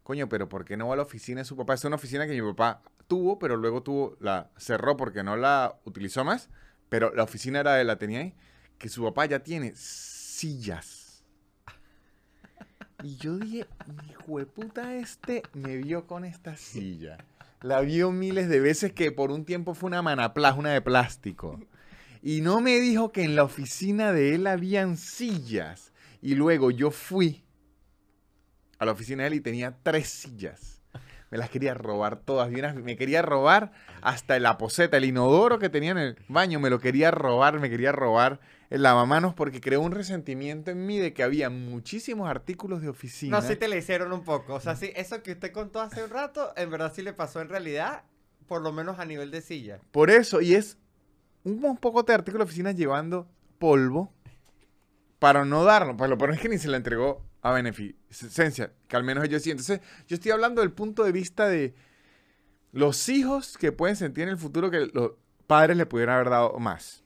coño, pero ¿por qué no va a la oficina de su papá? Es una oficina que mi papá tuvo, pero luego tuvo, la cerró porque no la utilizó más, pero la oficina era de la tenía ahí, que su papá ya tiene sillas. Y yo dije, hijo de puta este me vio con esta silla. La vio miles de veces que por un tiempo fue una manaplas, una de plástico. Y no me dijo que en la oficina de él habían sillas. Y luego yo fui a la oficina de él y tenía tres sillas. Me las quería robar todas. Unas- me quería robar hasta la poseta, el inodoro que tenía en el baño. Me lo quería robar, me quería robar el lavamanos porque creó un resentimiento en mí de que había muchísimos artículos de oficina. No, sí te le hicieron un poco. O sea, sí, eso que usted contó hace un rato, en verdad sí le pasó en realidad, por lo menos a nivel de silla. Por eso, y es un poco de artículos de oficina llevando polvo para no darlo. Pues lo peor es que ni se la entregó a beneficencia, que al menos ellos sí. Entonces, yo estoy hablando del punto de vista de los hijos que pueden sentir en el futuro que los padres le pudieran haber dado más.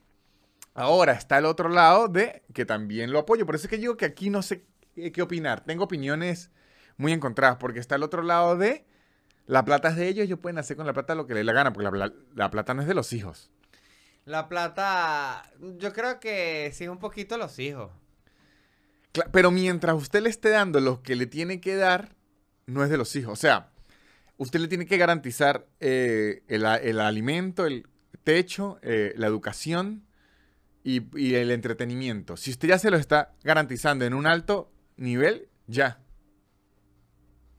Ahora está el otro lado de que también lo apoyo. Por eso es que digo que aquí no sé qué opinar. Tengo opiniones muy encontradas, porque está el otro lado de la plata es de ellos, ellos pueden hacer con la plata lo que les la gana, porque la, la plata no es de los hijos. La plata, yo creo que sí es un poquito los hijos. Pero mientras usted le esté dando lo que le tiene que dar, no es de los hijos. O sea, usted le tiene que garantizar eh, el, alimento, el techo, eh, la educación y, y, el entretenimiento. Si usted ya se lo está garantizando en un alto nivel, ya.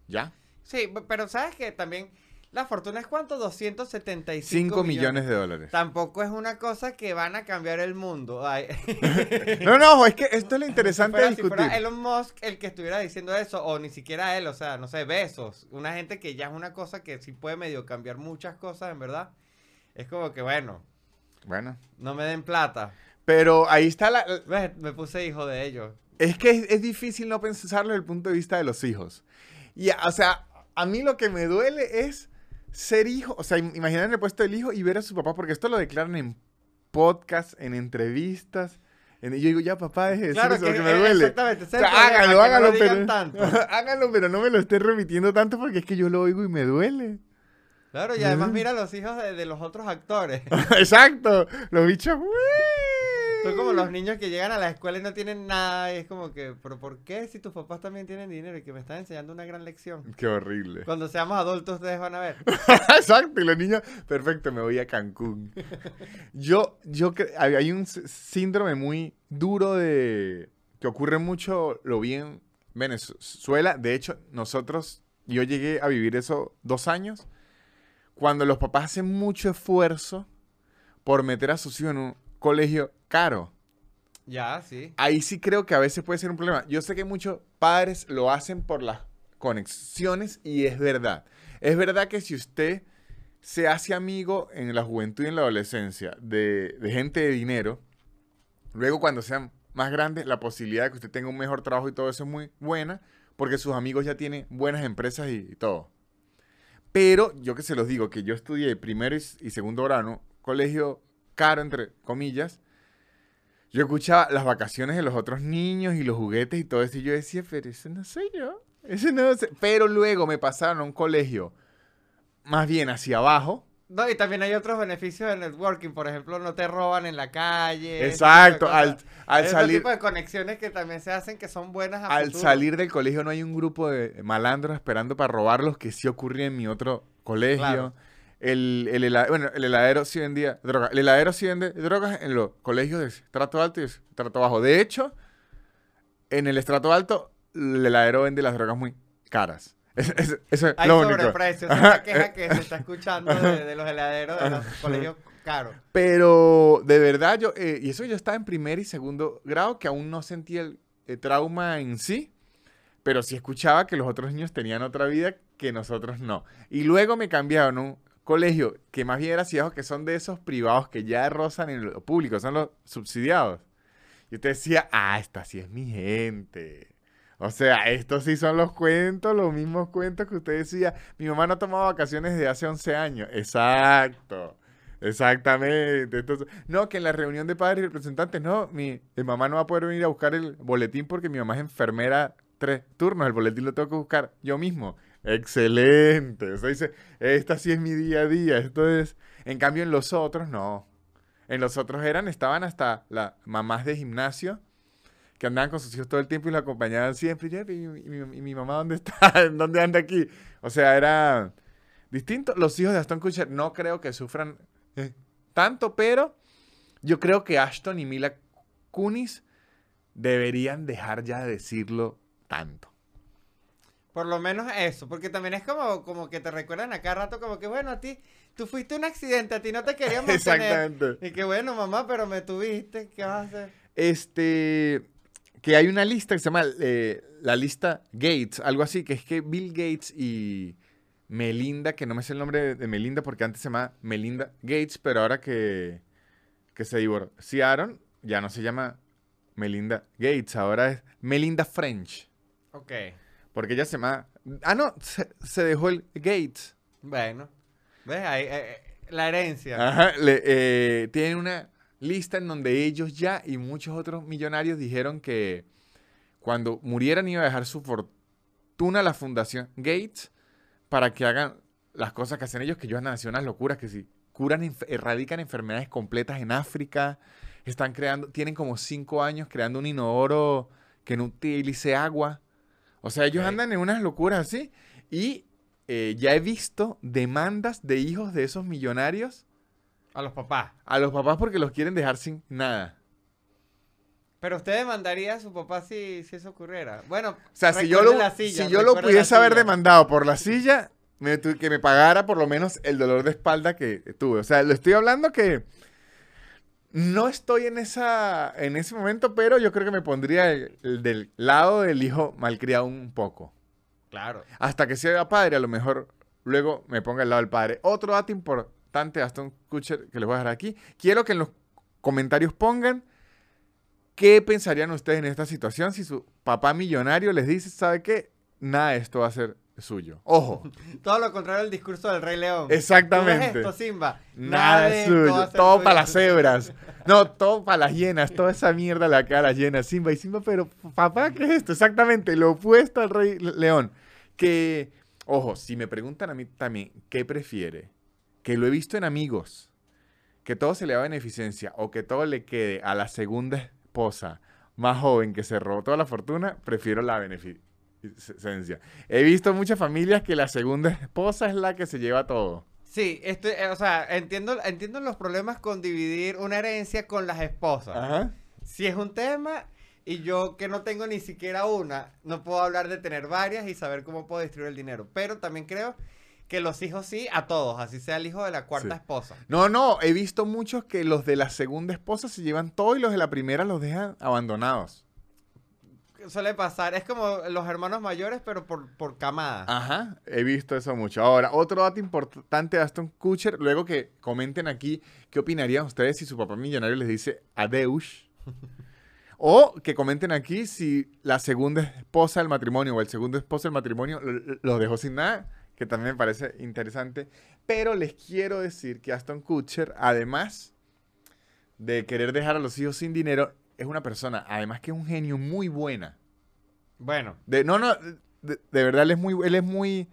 Ya. Sí, pero sabes que también la fortuna es cuánto? 275 5 millones. de dólares. Tampoco es una cosa que van a cambiar el mundo. no, no, es que esto es lo interesante de discutir. Si fuera Elon Musk el que estuviera diciendo eso, o ni siquiera él, o sea, no sé, besos. Una gente que ya es una cosa que sí puede medio cambiar muchas cosas, en verdad. Es como que, bueno. Bueno. No me den plata. Pero ahí está la... Me puse hijo de ellos. Es que es, es difícil no pensarlo desde el punto de vista de los hijos. Y, o sea, a mí lo que me duele es ser hijo, o sea, imaginar el puesto del hijo y ver a su papá, porque esto lo declaran en podcast, en entrevistas. En, yo digo, ya papá, es claro eso que, me duele. Exactamente. hágalo, hágalo, pero, hágalo, pero no me lo esté repitiendo tanto porque es que yo lo oigo y me duele. Claro, y además mira los hijos de, de los otros actores. Exacto, los bichos, son como los niños que llegan a la escuela y no tienen nada. Y es como que, ¿pero por qué si tus papás también tienen dinero y que me están enseñando una gran lección? Qué horrible. Cuando seamos adultos, ustedes van a ver. Exacto, y los niños, perfecto, me voy a Cancún. yo, yo, hay un síndrome muy duro de. que ocurre mucho, lo vi en Venezuela. De hecho, nosotros, yo llegué a vivir eso dos años. Cuando los papás hacen mucho esfuerzo por meter a sus hijos en un colegio caro. Ya, sí. Ahí sí creo que a veces puede ser un problema. Yo sé que muchos padres lo hacen por las conexiones y es verdad. Es verdad que si usted se hace amigo en la juventud y en la adolescencia de, gente de dinero, luego cuando sean más grandes, la posibilidad de que usted tenga un mejor trabajo y todo eso es muy buena, porque sus amigos ya tienen buenas empresas y, todo. Pero yo que se los digo, que yo estudié primero y, y segundo grado, colegio caro, entre comillas, yo escuchaba las vacaciones de los otros niños y los juguetes y todo eso, y yo decía, pero ese no soy yo. Ese no sé. Pero luego me pasaron a un colegio más bien hacia abajo. No, y también hay otros beneficios de networking. Por ejemplo, no te roban en la calle. Exacto. Al, al salir. tipo de conexiones que también se hacen que son buenas. al salir del colegio no hay un grupo de malandros esperando para robarlos que sí ocurría en mi otro colegio. El, el, heladero, bueno, el heladero sí vendía drogas. El heladero sí vende drogas en los colegios de estrato alto y estrato bajo. De hecho, en el estrato alto, el heladero vende las drogas muy caras. Eso, es Hay lo sobreprecios. Es una queja que se está escuchando de, los heladeros de los colegios caros. Pero de verdad, yo, eh, y eso yo estaba en primer y segundo grado, que aún no sentía el, el trauma en sí, pero sí escuchaba que los otros niños tenían otra vida que nosotros no. Y luego me cambiaron un, colegio que más bien era gracioso que son de esos privados que ya rozan en lo público, son los subsidiados. Y usted decía, ah, esta sí es mi gente. O sea, estos sí son los cuentos, los mismos cuentos que usted decía. Mi mamá no ha tomado vacaciones desde hace 11 años. Exacto. Exactamente. Entonces, no, que en la reunión de padres y representantes, no, mi, mamá no va a poder venir a buscar el boletín porque mi mamá es enfermera tres turnos. El boletín lo tengo que buscar yo mismo. Excelente. Dice, esta sí es mi día a día. Esto es. En cambio, en los otros, no. En los otros eran, estaban hasta las mamás de gimnasio que andaban con sus hijos todo el tiempo y lo acompañaban siempre. Y, mi, mamá dónde está? ¿Dónde anda aquí? O sea, era distinto. Los hijos de Aston Kutcher no creo que sufran eh, tanto, pero yo creo que Ashton y Mila Kunis deberían dejar ya de decirlo tanto. Por lo menos eso, porque también es como, como que te recuerdan a cada rato como que, bueno, a ti, tú fuiste un accidente, a ti no te queríamos Exactamente. Y que bueno, mamá, pero me tuviste, ¿qué vas a hacer? Este, que hay una lista que se llama eh, la lista Gates, algo así, que es que Bill Gates y Melinda, que no me sé el nombre de Melinda porque antes se llamaba Melinda Gates, pero ahora que, que se divorciaron, ya no se llama Melinda Gates, ahora es Melinda French. Ok. Porque ella se llama... Ah, no, se, se dejó el Gates. Bueno. ¿Ves? Ahí, eh, eh, la herencia. Ajá, le- eh, tienen una lista en donde ellos ya y muchos otros millonarios dijeron que cuando murieran iba a dejar su fortuna a la fundación Gates para que hagan las cosas que hacen ellos, que ellos han nacido unas locuras, que si curan, erradican enfermedades completas en África, están creando, tienen como cinco años creando un inodoro que no utilice agua. O sea, ellos andan en unas locuras así. Y eh, ya he visto demandas de hijos de esos millonarios A los papás. a los papás porque los quieren dejar sin nada. Pero usted demandaría a su papá si, si eso ocurriera. Bueno, O sea, si yo lo, la silla, si yo lo pudiese haber demandado por la silla, me que me pagara por lo menos el dolor de espalda que tuve. O sea, lo estoy hablando que no estoy en esa en ese momento, pero yo creo que me pondría el- el del lado del hijo malcriado un poco. Claro. Hasta que sea padre, a lo mejor luego me ponga al lado del padre. Otro dato importante, Aston Kutcher, que les voy a dejar aquí. Quiero que en los comentarios pongan qué pensarían ustedes en esta situación si su papá millonario les dice, ¿sabe qué? Nada de esto va a ser suyo. Ojo, Todo lo contrario del discurso del Rey León. ¿Tú ves exactamente. esto, Simba? Nada es va suyo. Todo para las cebras. No, todo para las hienas. Toda esa mierda la cara a las hienas. Simba y Simba, pero papá, ¿qué es esto? Exactamente, lo opuesto al Rey León. Que, ojo, si me preguntan a mí también, ¿qué prefiere? Que lo he visto en amigos. Que todo se le da beneficencia o que todo le quede a la segunda esposa más joven que se robó toda la fortuna, prefiero la beneficencia. He visto muchas familias que la segunda esposa es la que se lleva todo. Sí, estoy, eh, o sea, entiendo, entiendo los problemas con dividir una herencia con las esposas. Ajá. Si es un tema y yo que no tengo ni siquiera una, no puedo hablar de tener varias y saber cómo puedo distribuir el dinero. Pero también creo que los hijos sí, a todos, así sea el hijo de la cuarta Sí. esposa. No, no, he visto muchos que los de la segunda esposa se llevan todo y los de la primera los dejan abandonados. Suele pasar, es como los hermanos mayores, pero por, por camada. Ajá, he visto eso mucho. Ahora, otro dato importante de Aston Kutcher, luego que comenten aquí qué opinarían ustedes si su papá millonario les dice adeus. o que comenten aquí si la segunda esposa del matrimonio o el segundo esposo del matrimonio lo- los dejó sin nada, que también me parece interesante. Pero les quiero decir que Aston Kutcher, además de querer dejar a los hijos sin dinero, es una persona, además que es un genio muy buena. Bueno, De, no, no, de, de verdad él es muy, él es muy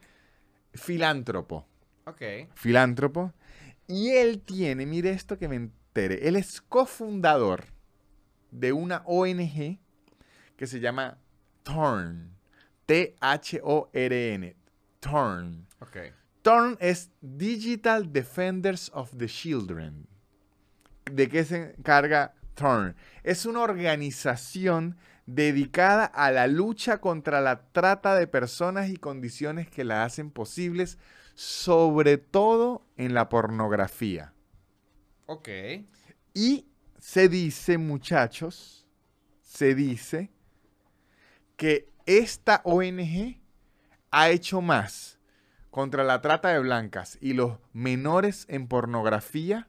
filántropo. ok. Filántropo. Y él tiene, mire esto que me entere, él es cofundador de una ONG que se llama TORN. T-H-O-R-N. TORN. Ok. TORN es Digital Defenders of the Children. ¿De qué se encarga TORN? Es una organización dedicada a la lucha contra la trata de personas y condiciones que la hacen posibles, sobre todo en la pornografía. Ok. Y se dice, muchachos, se dice que esta ONG ha hecho más contra la trata de blancas y los menores en pornografía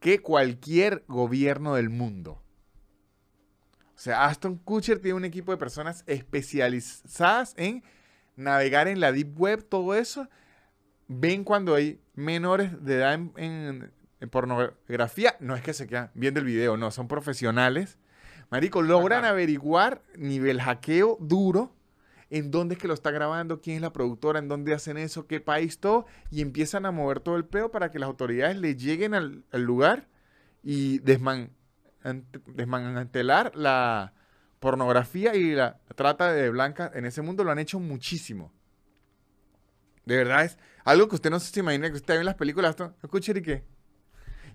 que cualquier gobierno del mundo. O sea, Aston Kutcher tiene un equipo de personas especializadas en navegar en la deep web, todo eso. Ven cuando hay menores de edad en, en- en pornografía. No es que se quedan viendo el video, no, son profesionales. Marico, logran Ajá. averiguar nivel hackeo duro en dónde es que lo está grabando, quién es la productora, en dónde hacen eso, qué país, todo, y empiezan a mover todo el peo para que las autoridades le lleguen al, al lugar y desman, desmantelar la pornografía y la trata de blancas en ese mundo. Lo han hecho muchísimo. De verdad es algo que usted no se imagina que usted ve en las películas. Escuche y qué.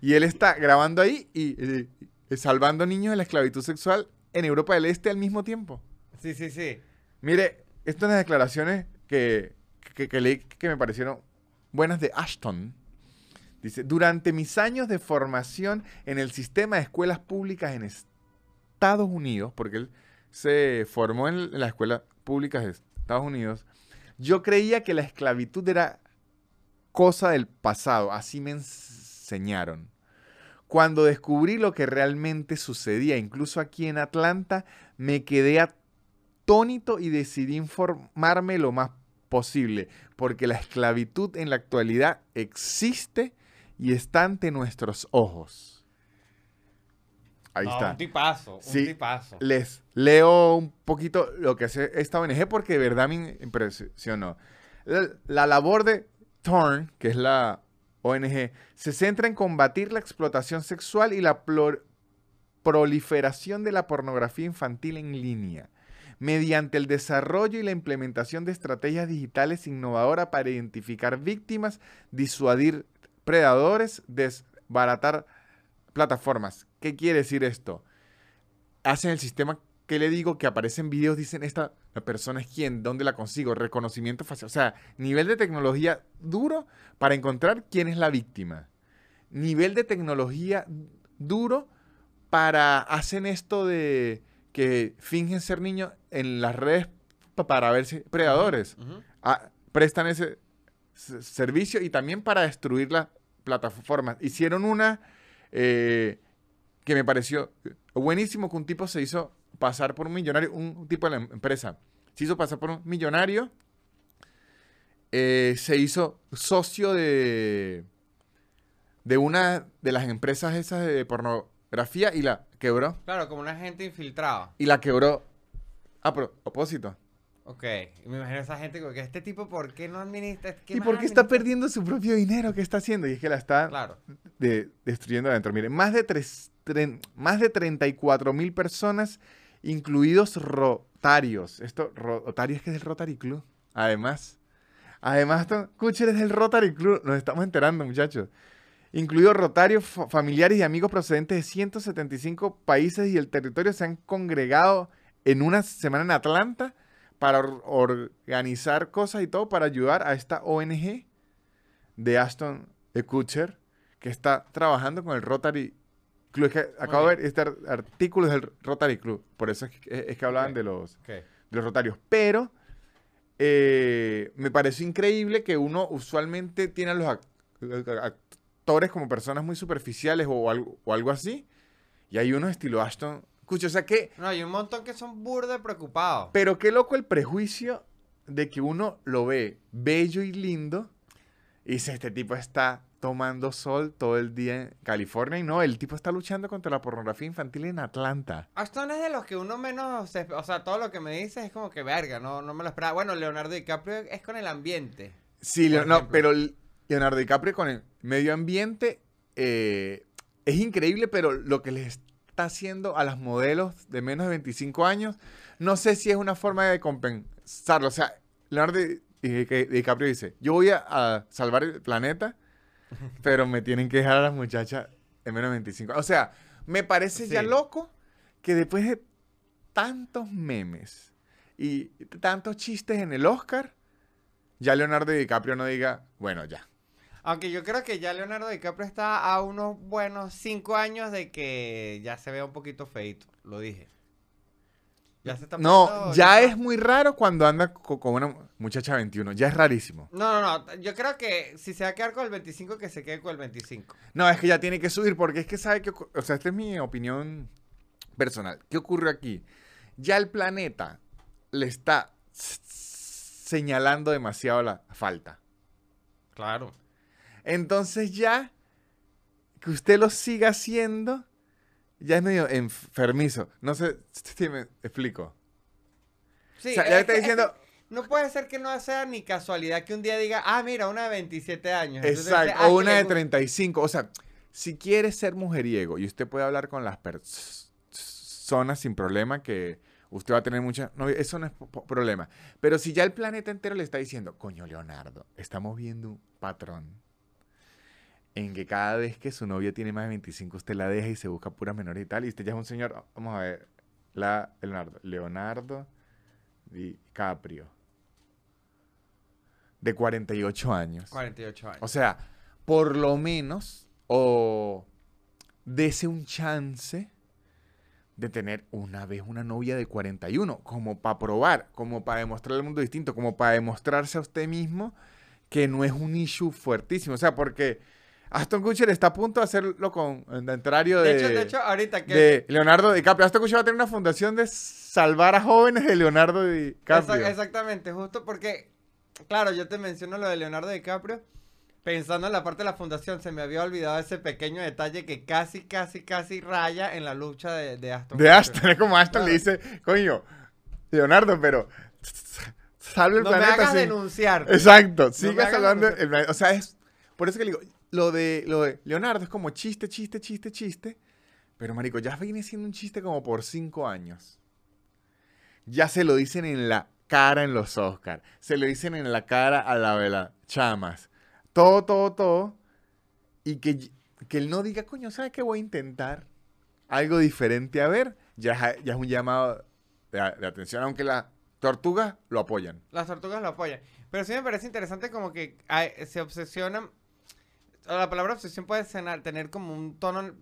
Y él está grabando ahí y, y- y salvando niños de la esclavitud sexual en Europa del Este al mismo tiempo. Sí, sí, sí. Mire, estas son las declaraciones que, que, que leí que me parecieron buenas de Ashton. Dice, durante mis años de formación en el sistema de escuelas públicas en Estados Unidos, porque él se formó en las escuelas públicas de Estados Unidos, yo creía que la esclavitud era cosa del pasado, así me enseñaron. Cuando descubrí lo que realmente sucedía, incluso aquí en Atlanta, me quedé atónito y decidí informarme lo más posible, porque la esclavitud en la actualidad existe y está ante nuestros ojos. Ahí No, está. Un tipazo, un Sí. tipazo. Les leo un poquito lo que hace esta ONG porque de verdad me impresionó. La, la labor de Thorn, que es la ONG, se centra en combatir la explotación sexual y la proliferación de la pornografía infantil en línea, mediante el desarrollo y la implementación de estrategias digitales innovadoras para identificar víctimas, disuadir predadores, desbaratar plataformas. ¿Qué quiere decir esto? Hacen el sistema que le digo que aparecen videos, dicen esta persona es quién, dónde la consigo, reconocimiento facial, o sea, nivel de tecnología duro para encontrar quién es la víctima. Nivel de tecnología duro para hacen esto de que fingen ser niños en las redes pa- para ver si predadores ah, prestan ese servicio y también para destruir las plataformas. Hicieron una eh, que me pareció buenísimo, que un tipo se hizo pasar por un millonario, un tipo de la em- empresa, se hizo pasar por un millonario, eh, se hizo socio de, de una de las empresas esas de pornografía y la quebró. Claro, como una gente infiltrada. Y la quebró a propósito. Ok. Me imagino esa gente que este tipo, ¿por qué no administra? ¿Qué ¿Y por qué está perdiendo su propio dinero? ¿Qué está haciendo? Y es que la está Claro. de- destruyendo adentro. Miren, más de, tres, tren- más de 34 mil personas, incluidos rotarios. Esto, Rotarios es que es del Rotary Club. Además, además, Kucher es del Rotary Club. Nos estamos enterando, muchachos. Incluidos rotarios, fa- familiares y amigos procedentes de 175 países y el territorio se han congregado en una semana en Atlanta para or- organizar cosas y todo para ayudar a esta ONG de Aston Kutcher que está trabajando con el Rotary Club. Es que acabo de ver este ar- artículo del Rotary Club, por eso es que, es que hablaban de los, de los rotarios. Pero eh, me pareció increíble que uno usualmente tiene a los ac- actores como personas muy superficiales o algo, o algo así, y hay unos estilo Ashton Kutcher. O sea que No, hay un montón que son burde preocupados. pero qué loco el prejuicio de que uno lo ve bello y lindo y dice, este tipo está tomando sol todo el día en California y no, el tipo está luchando contra la pornografía infantil en Atlanta. Ashton es de los que uno menos, se- o sea, todo lo que me dice es como que verga, no, no me lo esperaba. Bueno, Leonardo DiCaprio es con el ambiente. Sí, Leo- no, pero Leonardo DiCaprio con el medio ambiente eh, es increíble, pero lo que les está haciendo a las modelos de menos de 25 años, no sé si es una forma de compensarlo. O sea, Leonardo Di- DiCaprio dice, yo voy a, a salvar el planeta, pero me tienen que dejar a las muchachas de menos de 25. O sea, me parece ya loco que después de tantos memes y tantos chistes en el Oscar, ya Leonardo DiCaprio no diga, bueno, ya. Aunque yo creo que ya Leonardo DiCaprio está a unos buenos cinco años de que ya se vea un poquito feito, lo dije. Ya se está No, ya es muy raro cuando anda co- con una muchacha 21, ya es rarísimo. No, no, no, yo creo que si se va a quedar con el 25, que se quede con el 25. No, es que ya tiene que subir porque es que sabe que, o sea, esta es mi opinión personal. ¿Qué ocurre aquí? Ya el planeta le está señalando demasiado la falta. Claro. Entonces ya que usted lo siga haciendo, ya es medio enfermizo. No sé si me explico. Sí, o sea, es ya está diciendo, no puede ser que no sea ni casualidad que un día diga, ah, mira, una de 27 años. Entonces exacto, "Ah, o una de gu- 35. O sea, si quiere ser mujeriego y usted puede hablar con las pers- personas sin problema que usted va a tener mucha... No, eso no es problema. Pero si ya el planeta entero le está diciendo, coño, Leonardo, estamos viendo un patrón en que cada vez que su novia tiene más de 25, usted la deja y se busca pura menor y tal, y usted ya es un señor, vamos a ver, la, Leonardo, Leonardo DiCaprio, de 48 años. 48 años. O sea, por lo menos, o dese un chance de tener una vez una novia de 41, como para probar, como para demostrarle al mundo distinto, como para demostrarse a usted mismo que no es un issue fuertísimo. O sea, porque Aston Kutcher está a punto de hacerlo con el entrario De de, hecho, de hecho, ahorita que... de Leonardo DiCaprio. Aston Kutcher va a tener una fundación de salvar a jóvenes de Leonardo DiCaprio. Exac- exactamente, justo porque, claro, yo te menciono lo de Leonardo DiCaprio. Pensando en la parte de la fundación, se me había olvidado ese pequeño detalle que casi, casi, casi raya en la lucha de, de Aston. De Kutcher. Aston, es como Aston le dice, coño, Leonardo, pero salve el No me planeta. hagas sin- denunciar. Exacto, me sigue hagas salvando el planeta. O sea, es por eso que le digo, lo de, lo de Leonardo es como chiste, chiste, chiste, chiste. Pero, marico, ya viene siendo un chiste como por cinco años. Ya se lo dicen en la cara en los Oscars. Se lo dicen en la cara a la vela chamas. Todo, todo, todo. Y que, que él no diga, coño, ¿sabes qué? Voy a intentar algo diferente a ver. Ya, ya es un llamado de, atención, aunque las tortugas lo apoyan. Las tortugas lo apoyan. Pero sí me parece interesante como que se obsesionan. La palabra obsesión puede sonar- tener como un tono,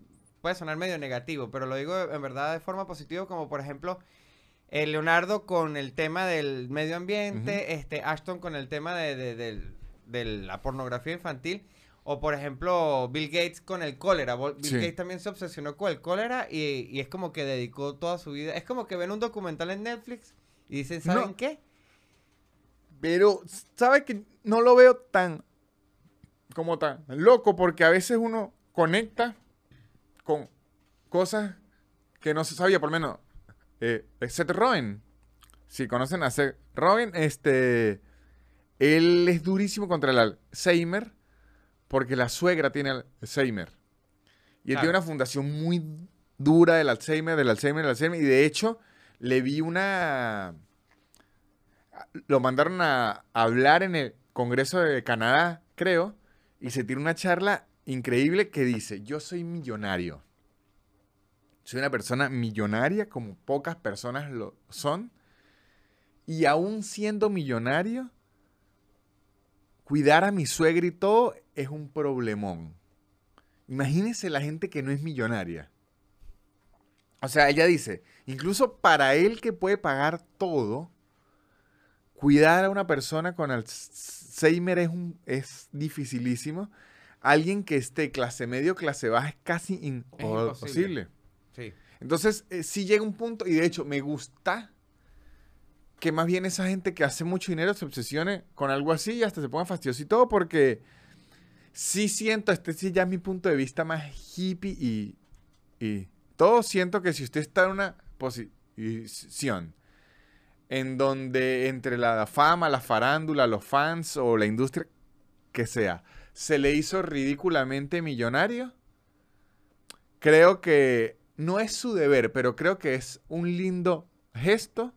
puede sonar medio negativo, pero lo digo en verdad de forma positiva, como por ejemplo eh, Leonardo con el tema del medio ambiente, este Ashton con el tema de, de- de la pornografía infantil, o por ejemplo Bill Gates con el cólera. Bill Sí. Gates también se obsesionó con el cólera y, y es como que dedicó toda su vida. Es como que ven un documental en Netflix y dicen, ¿saben No. qué? Pero, ¿sabes que No lo veo tan como tan loco porque a veces uno conecta con cosas que no se sabía, por lo menos. Eh, Seth Rogen, si conocen a Seth Rogen, este, él es durísimo contra el Alzheimer porque la suegra tiene Alzheimer. Y él Claro. tiene una fundación muy dura del Alzheimer, del Alzheimer, del Alzheimer. Y de hecho, le vi una lo mandaron a hablar en el Congreso de Canadá, creo, y se tiene una charla increíble que dice, yo soy millonario. Soy una persona millonaria como pocas personas lo son. Y aún siendo millonario, cuidar a mi suegra y todo es un problemón. Imagínense la gente que no es millonaria. O sea, ella dice, incluso para él que puede pagar todo, cuidar a una persona con Alzheimer es, un, es dificilísimo. Alguien que esté clase medio, clase baja es casi imposible. imposible. Sí. Entonces, eh, sí llega un punto, y de hecho, me gusta que más bien esa gente que hace mucho dinero se obsesione con algo así y hasta se ponga fastidioso y todo, porque sí siento, este sí ya es mi punto de vista más hippie y, y todo siento que si usted está en una posición en donde entre la fama, la farándula, los fans o la industria que sea, se le hizo ridículamente millonario, creo que no es su deber, pero creo que es un lindo gesto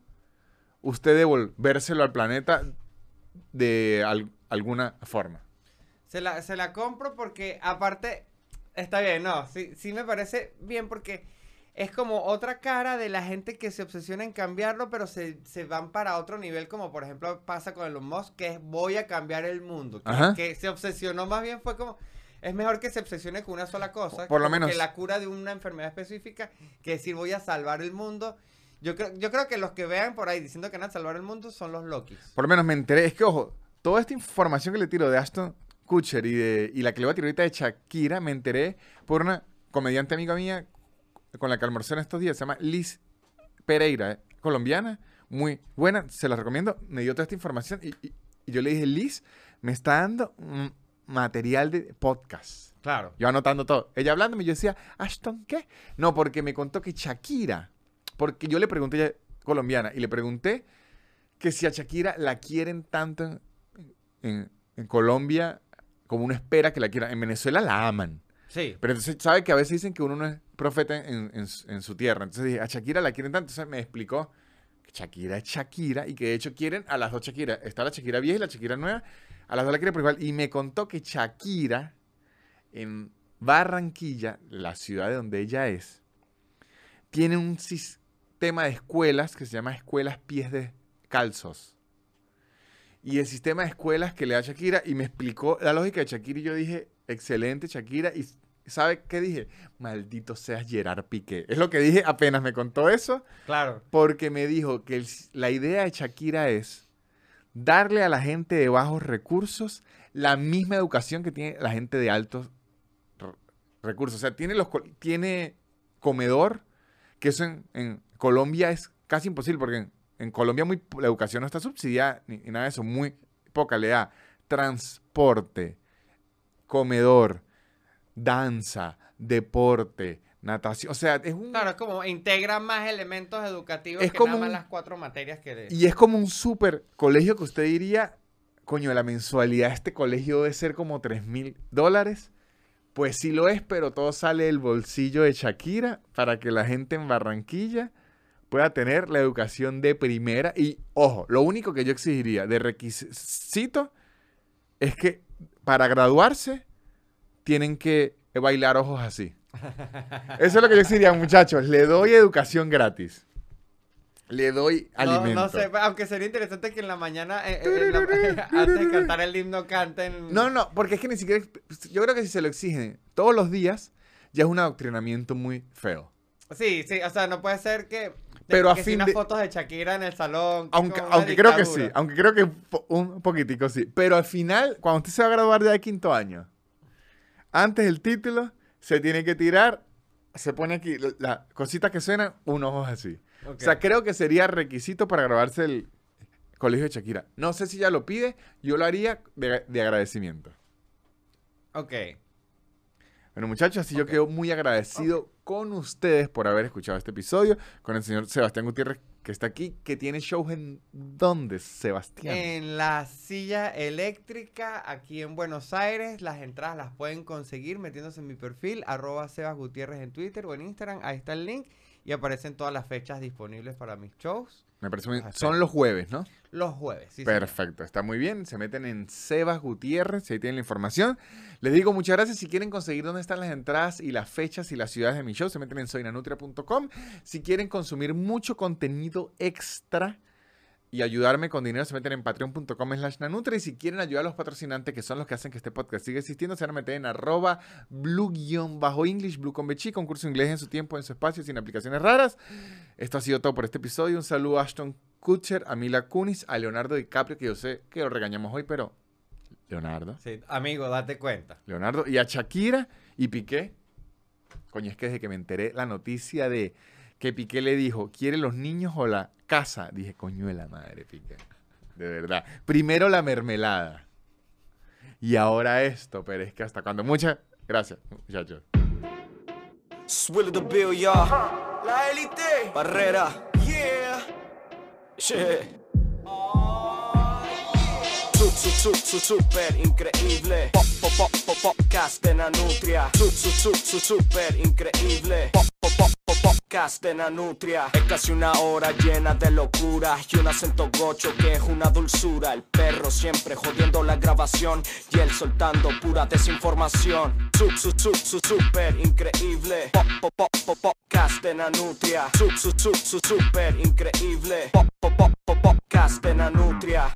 usted devolvérselo al planeta de al- alguna forma. Se la, se la compro porque aparte está bien, no, sí, sí me parece bien porque es como otra cara de la gente que se obsesiona en cambiarlo, pero se, se van para otro nivel, como por ejemplo pasa con Elon Musk, que es voy a cambiar el mundo, que, que se obsesionó más bien fue como... Es mejor que se obsesione con una sola cosa, Por lo menos. que la cura de una enfermedad específica, que decir voy a salvar el mundo. Yo creo, yo creo que los que vean por ahí diciendo que van a salvar el mundo son los Lokis. Por lo menos me enteré. Es que, ojo, toda esta información que le tiro de Aston Kutcher y, de, y la que le voy a tirar ahorita de Shakira, me enteré por una comediante amiga mía con la que almorcé en estos días. Se llama Liz Pereira, eh, colombiana, muy buena, se la recomiendo. Me dio toda esta información y, y- y yo le dije, Liz, me está dando material de podcast. Claro. Yo anotando todo. Ella hablándome, yo decía, ¿Ashton qué? No, porque me contó que Shakira, porque yo le pregunté, ella colombiana, y le pregunté que si a Shakira la quieren tanto en, en- en Colombia como uno espera que la quieran. En Venezuela la aman. Sí. Pero entonces, ¿sabe que a veces dicen que uno no es profeta en, su tierra? Entonces dije, a Shakira la quieren tanto. Entonces me explicó que Shakira es Shakira y que de hecho quieren a las dos Shakira. Está la Shakira vieja y la Shakira nueva. A las dos la quieren por igual. Y me contó que Shakira en Barranquilla, la ciudad de donde ella es, tiene un sistema de escuelas que se llama Escuelas Pies de Calzos. Y el sistema de escuelas que le da Shakira, y me explicó la lógica de Shakira, y yo dije, excelente Shakira, y ¿sabe qué dije? Maldito seas Gerard Piqué. Es lo que dije apenas me contó eso, Claro. porque me dijo que el- la idea de Shakira es darle a la gente de bajos recursos la misma educación que tiene la gente de altos recursos. O sea, tiene, los, tiene comedor, que eso en, en Colombia es casi imposible, porque en, en Colombia muy, la educación no está subsidiada ni, ni nada de eso, muy poca le da. Transporte, comedor, danza, deporte, natación. O sea, es un... Claro, es como integra más elementos educativos Es que como nada más un- las cuatro materias que le... Y es como un super colegio que usted diría, coño, la mensualidad de este colegio debe ser como 3 mil dólares. Pues sí lo es, pero todo sale del bolsillo de Shakira para que la gente en Barranquilla pueda tener la educación de primera. Y ojo, lo único que yo exigiría de requisito es que para graduarse tienen que bailar ojos así. Eso es lo que yo exigiría, muchachos. Le doy educación gratis. Le doy alimento. no sé, aunque sería interesante que en la mañana, eh, eh, en la- antes de cantar el himno, canten... No, no, porque es que ni siquiera. Yo creo que si se lo exigen todos los días, ya es un adoctrinamiento muy feo. Sí, sí, o sea, no puede ser que... Pero a que si fin unas de- fotos de Shakira en el salón. que Aunque, aunque creo que sí, aunque creo que un po- un poquitico sí. Pero al final, cuando usted se va a graduar ya de quinto año, antes del título, se tiene que tirar, se pone aquí, la, la cosita que suena, un ojo así. O sea, creo que sería requisito para graduarse el colegio de Shakira. No sé si ya lo pide, yo lo haría de, de agradecimiento. Ok. Bueno, muchachos, así yo quedo muy agradecido con ustedes por haber escuchado este episodio, con el señor Sebastián Gutiérrez que está aquí, que tiene shows en dónde, Sebastián. En la silla eléctrica aquí en Buenos Aires, las entradas las pueden conseguir metiéndose en mi perfil, arroba Sebas Gutiérrez en Twitter o en Instagram, ahí está el link y aparecen todas las fechas disponibles para mis shows. Me parece muy... Son los jueves, ¿no? Los jueves. Perfecto, está muy bien. Se meten en Sebas Gutiérrez, ahí tienen la información. Les digo muchas gracias. Si quieren conseguir dónde están las entradas y las fechas y las ciudades de mi show, se meten en soynanutria.com. Si quieren consumir mucho contenido extra y ayudarme con dinero, se meten en patreon.com slash nanutria. Y si quieren ayudar a los patrocinantes, que son los que hacen que este podcast siga existiendo, se van a meter en arroba blue-english, blue con bechi, concurso inglés en su tiempo, en su espacio, sin aplicaciones raras. Esto ha sido todo por este episodio. Un saludo Ashton Kutcher, a Mila Kunis, a Leonardo DiCaprio, que yo sé que lo regañamos hoy, pero Leonardo, Sí, amigo, date cuenta. Leonardo, y a Shakira y Piqué. Coño, es que desde que me enteré la noticia de que Piqué le dijo, ¿quiere los niños o la casa? Dije, coño de la madre, Piqué. De verdad. Primero la mermelada. Y ahora esto, pero es que hasta cuando. Muchas gracias, muchachos. Bill, ya. La élite. Barrera. Yeah. Su, su, su, su, super increíble. Pop, pop, pop, pop, podcast de Nanutria. Su, su, su, su, super increíble. Pop, podcast de Nanutria. Es casi una hora llena de locura y un acento gocho que es una dulzura. El perro siempre jodiendo la grabación y él soltando pura desinformación. Su, su, su, su, super increíble. Pop, pop, pop, podcast de Nanutria. Su, su, su, su, super increíble. Pop, pop, pop, podcast de Nanutria.